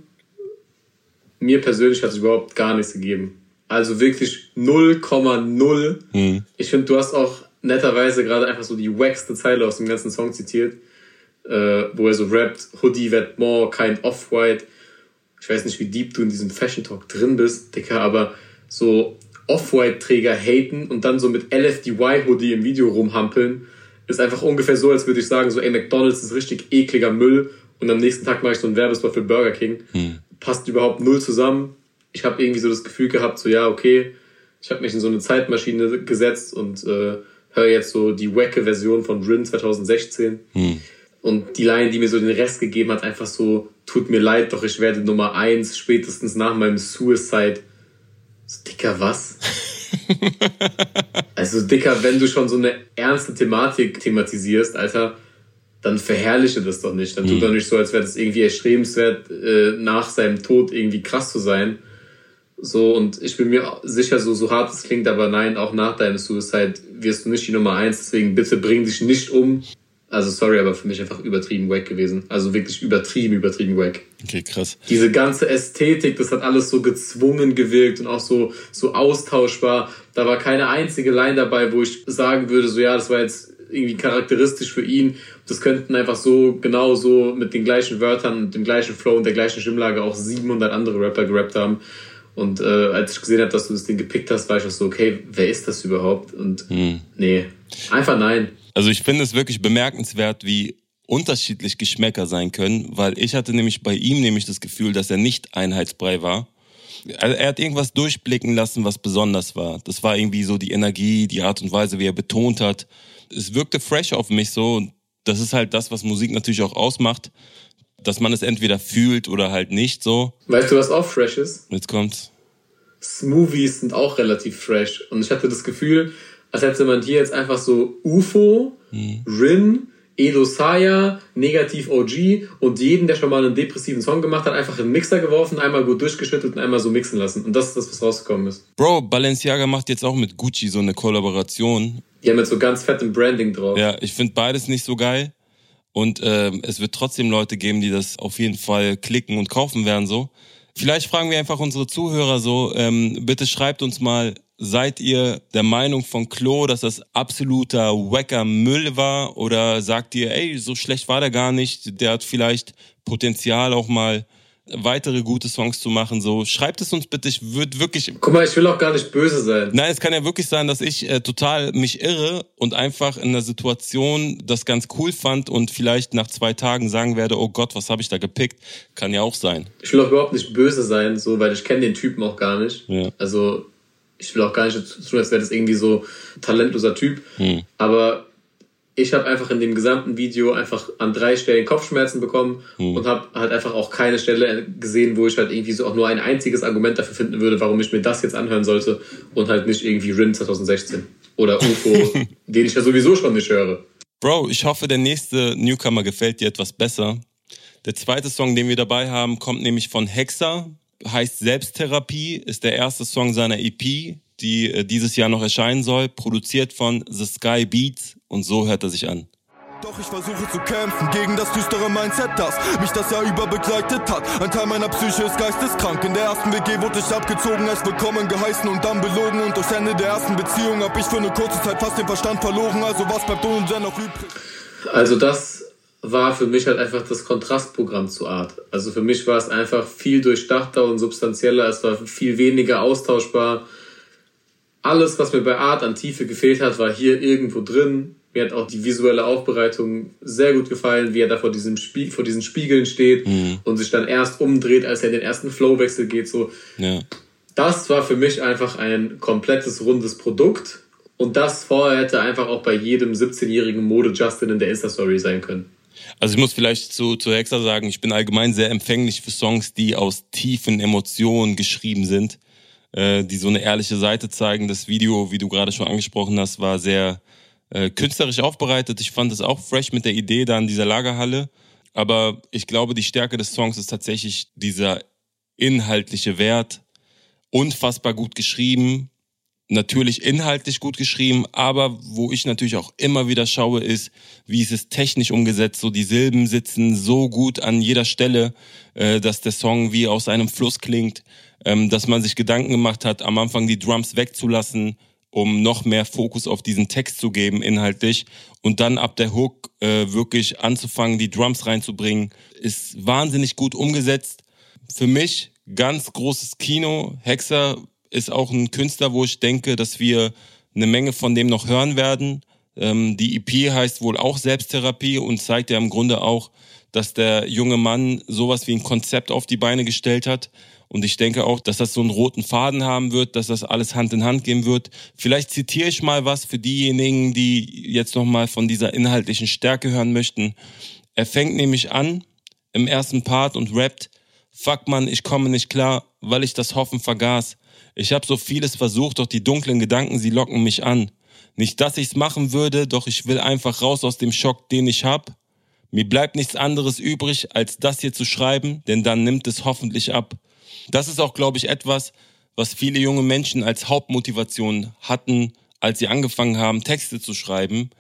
mir persönlich hat es überhaupt gar nichts gegeben. Also wirklich 0,0. Hm. Ich finde, du hast auch netterweise gerade einfach so die wackste Zeile aus dem ganzen Song zitiert äh, wo er so rappt, Hoodie Vêtement, kein Off-White. Ich weiß nicht, wie deep du in diesem Fashion Talk drin bist, Dicker, aber so Off-White-Träger haten und dann so mit LFDY-Hoodie im Video rumhampeln, ist einfach ungefähr so, als würde ich sagen, so, ey, McDonalds ist richtig ekliger Müll und am nächsten Tag mache ich so einen Werbespot für Burger King. Hm. Passt überhaupt null zusammen. Ich habe irgendwie so das Gefühl gehabt, so, ja, okay, ich habe mich in so eine Zeitmaschine gesetzt und äh, höre jetzt so die wacke Version von Rin 2016. Hm. Und die Line, die mir so den Rest gegeben hat, einfach so, tut mir leid, doch ich werde Nummer eins spätestens nach meinem Suicide. So, Dicker, was? also, Dicker, wenn du schon so eine ernste Thematik thematisierst, Alter, dann verherrliche das doch nicht. Dann tut mhm. doch nicht so, als wäre das irgendwie erstrebenswert, äh, nach seinem Tod irgendwie krass zu sein. So, und ich bin mir sicher, so, so hart es klingt, aber nein, auch nach deinem Suicide wirst du nicht die Nummer eins, deswegen bitte bring dich nicht um. Also sorry, aber für mich einfach übertrieben wack gewesen. Also wirklich übertrieben, übertrieben wack. Okay, krass. Diese ganze Ästhetik, das hat alles so gezwungen gewirkt und auch so, so austauschbar. Da war keine einzige Line dabei, wo ich sagen würde, so ja, das war jetzt irgendwie charakteristisch für ihn. Das könnten einfach so genau so mit den gleichen Wörtern, dem gleichen Flow und der gleichen Stimmlage auch 700 andere Rapper gerappt haben. Und äh, als ich gesehen habe, dass du das Ding gepickt hast, war ich auch so, okay, wer ist das überhaupt? Und Hm. nee, einfach nein. Also ich finde es wirklich bemerkenswert, wie unterschiedlich Geschmäcker sein können, weil ich hatte nämlich bei ihm nämlich das Gefühl, dass er nicht einheitsbrei war. Er er hat irgendwas durchblicken lassen, was besonders war. Das war irgendwie so die Energie, die Art und Weise, wie er betont hat. Es wirkte fresh auf mich so. Das ist halt das, was Musik natürlich auch ausmacht, dass man es entweder fühlt oder halt nicht so. Weißt du, was auch fresh ist? Jetzt kommt's. Smoothies sind auch relativ fresh. Und ich hatte das Gefühl, als hätte man hier jetzt einfach so UFO, Rin, Edo Saya, Negativ OG und jeden, der schon mal einen depressiven Song gemacht hat, einfach in den Mixer geworfen, einmal gut durchgeschüttelt und einmal so mixen lassen. Und das ist das, was rausgekommen ist. Bro, Balenciaga macht jetzt auch mit Gucci so eine Kollaboration. Die haben jetzt so ganz fettem Branding drauf. Ja, ich finde beides nicht so geil. Und ähm, es wird trotzdem Leute geben, die das auf jeden Fall klicken und kaufen werden so. Vielleicht fragen wir einfach unsere Zuhörer so, ähm, bitte schreibt uns mal, seid ihr der Meinung von Klo, dass das absoluter wacker Müll war? Oder sagt ihr, ey, so schlecht war der gar nicht, der hat vielleicht Potenzial auch mal weitere gute Songs zu machen. So, schreibt es uns bitte, ich würde wirklich Guck mal, ich will auch gar nicht böse sein. Nein, es kann ja wirklich sein, dass ich äh, total mich irre und einfach in der Situation das ganz cool fand und vielleicht nach zwei Tagen sagen werde, oh Gott, was habe ich da gepickt? Kann ja auch sein. Ich will auch überhaupt nicht böse sein, so, weil ich kenne den Typen auch gar nicht. Ja. Also ich will auch gar nicht tun, als wäre das irgendwie so ein talentloser Typ. Hm. Aber ich habe einfach in dem gesamten Video einfach an drei Stellen Kopfschmerzen bekommen Hm. und habe halt einfach auch keine Stelle gesehen, wo ich halt irgendwie so auch nur ein einziges Argument dafür finden würde, warum ich mir das jetzt anhören sollte und halt nicht irgendwie Rin 2016 oder UFO, den ich ja sowieso schon nicht höre. Bro, ich hoffe, der nächste Newcomer gefällt dir etwas besser. Der zweite Song, den wir dabei haben, kommt nämlich von Hexa, heißt Selbsttherapie, ist der erste Song seiner EP, die äh, dieses Jahr noch erscheinen soll, produziert von The Sky Beats und so hört er sich an. Doch ich versuche zu kämpfen gegen das düstere Mindset, das mich das Jahr über begleitet hat. Ein Teil meiner Psyche ist geisteskrank. In der ersten WG wurde ich abgezogen, als willkommen geheißen und dann belogen. Und durch Ende der ersten Beziehung hab ich für eine kurze Zeit fast den Verstand verloren. Also was bleibt ohne dennoch übrig? Also das war für mich halt einfach das Kontrastprogramm zu Art. Also für mich war es einfach viel durchdachter und substanzieller, es war viel weniger austauschbar. Alles, was mir bei Art an Tiefe gefehlt hat, war hier irgendwo drin. Mir hat auch die visuelle Aufbereitung sehr gut gefallen, wie er da vor, diesem Spie vor diesen Spiegeln steht und sich dann erst umdreht, als er in den ersten Flowwechsel geht. So, Ja. das war für mich einfach ein komplettes rundes Produkt. Und das vorher hätte einfach auch bei jedem 17-jährigen Mode-Justin in der Insta-Story sein können. Also ich muss vielleicht zu, zu Hexa sagen, ich bin allgemein sehr empfänglich für Songs, die aus tiefen Emotionen geschrieben sind, äh, die so eine ehrliche Seite zeigen. Das Video, wie du gerade schon angesprochen hast, war sehr äh, künstlerisch aufbereitet. Ich fand es auch fresh mit der Idee da in dieser Lagerhalle. Aber ich glaube, die Stärke des Songs ist tatsächlich dieser inhaltliche Wert. Unfassbar gut geschrieben, natürlich inhaltlich gut geschrieben, aber wo ich natürlich auch immer wieder schaue, ist, wie ist es technisch umgesetzt. So die Silben sitzen so gut an jeder Stelle, äh, dass der Song wie aus einem Fluss klingt, ähm, dass man sich Gedanken gemacht hat, am Anfang die Drums wegzulassen, um noch mehr Fokus auf diesen Text zu geben, inhaltlich. Und dann ab der Hook äh, wirklich anzufangen, die Drums reinzubringen, ist wahnsinnig gut umgesetzt. Für mich ganz großes Kino. Hexer ist auch ein Künstler, wo ich denke, dass wir eine Menge von dem noch hören werden. Ähm, die EP heißt wohl auch Selbsttherapie und zeigt ja im Grunde auch, dass der junge Mann sowas wie ein Konzept auf die Beine gestellt hat. Und ich denke auch, dass das so einen roten Faden haben wird, dass das alles Hand in Hand gehen wird. Vielleicht zitiere ich mal was für diejenigen, die jetzt nochmal von dieser inhaltlichen Stärke hören möchten. Er fängt nämlich an im ersten Part und rappt, Fuck man, ich komme nicht klar, weil ich das Hoffen vergaß. Ich habe so vieles versucht, doch die dunklen Gedanken, sie locken mich an. Nicht, dass ich's machen würde, doch ich will einfach raus aus dem Schock, den ich hab. Mir bleibt nichts anderes übrig, als das hier zu schreiben, denn dann nimmt es hoffentlich ab. Das ist auch, glaube ich, etwas, was viele junge Menschen als Hauptmotivation hatten, als sie angefangen haben, Texte zu schreiben,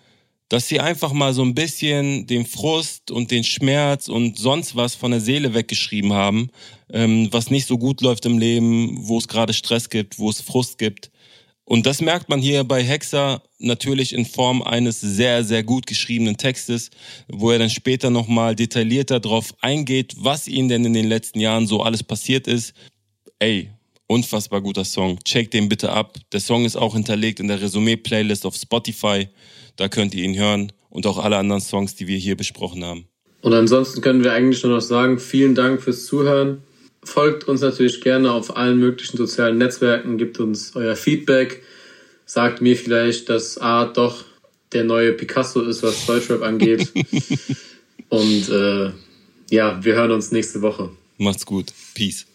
dass sie einfach mal so ein bisschen den Frust und den Schmerz und sonst was von der Seele weggeschrieben haben, ähm, was nicht so gut läuft im Leben, wo es gerade Stress gibt, wo es Frust gibt. Und das merkt man hier bei Hexer natürlich in Form eines sehr, sehr gut geschriebenen Textes, wo er dann später nochmal detaillierter drauf eingeht, was ihm denn in den letzten Jahren so alles passiert ist. Ey, Unfassbar guter Song. Check den bitte ab. Der Song ist auch hinterlegt in der Resümee-Playlist auf Spotify. Da könnt ihr ihn hören und auch alle anderen Songs, die wir hier besprochen haben. Und ansonsten können wir eigentlich nur noch sagen, vielen Dank fürs Zuhören. Folgt uns natürlich gerne auf allen möglichen sozialen Netzwerken, gebt uns euer Feedback, sagt mir vielleicht, dass A doch der neue Picasso ist, was Deutschrap angeht. Und äh, ja, wir hören uns nächste Woche. Macht's gut. Peace.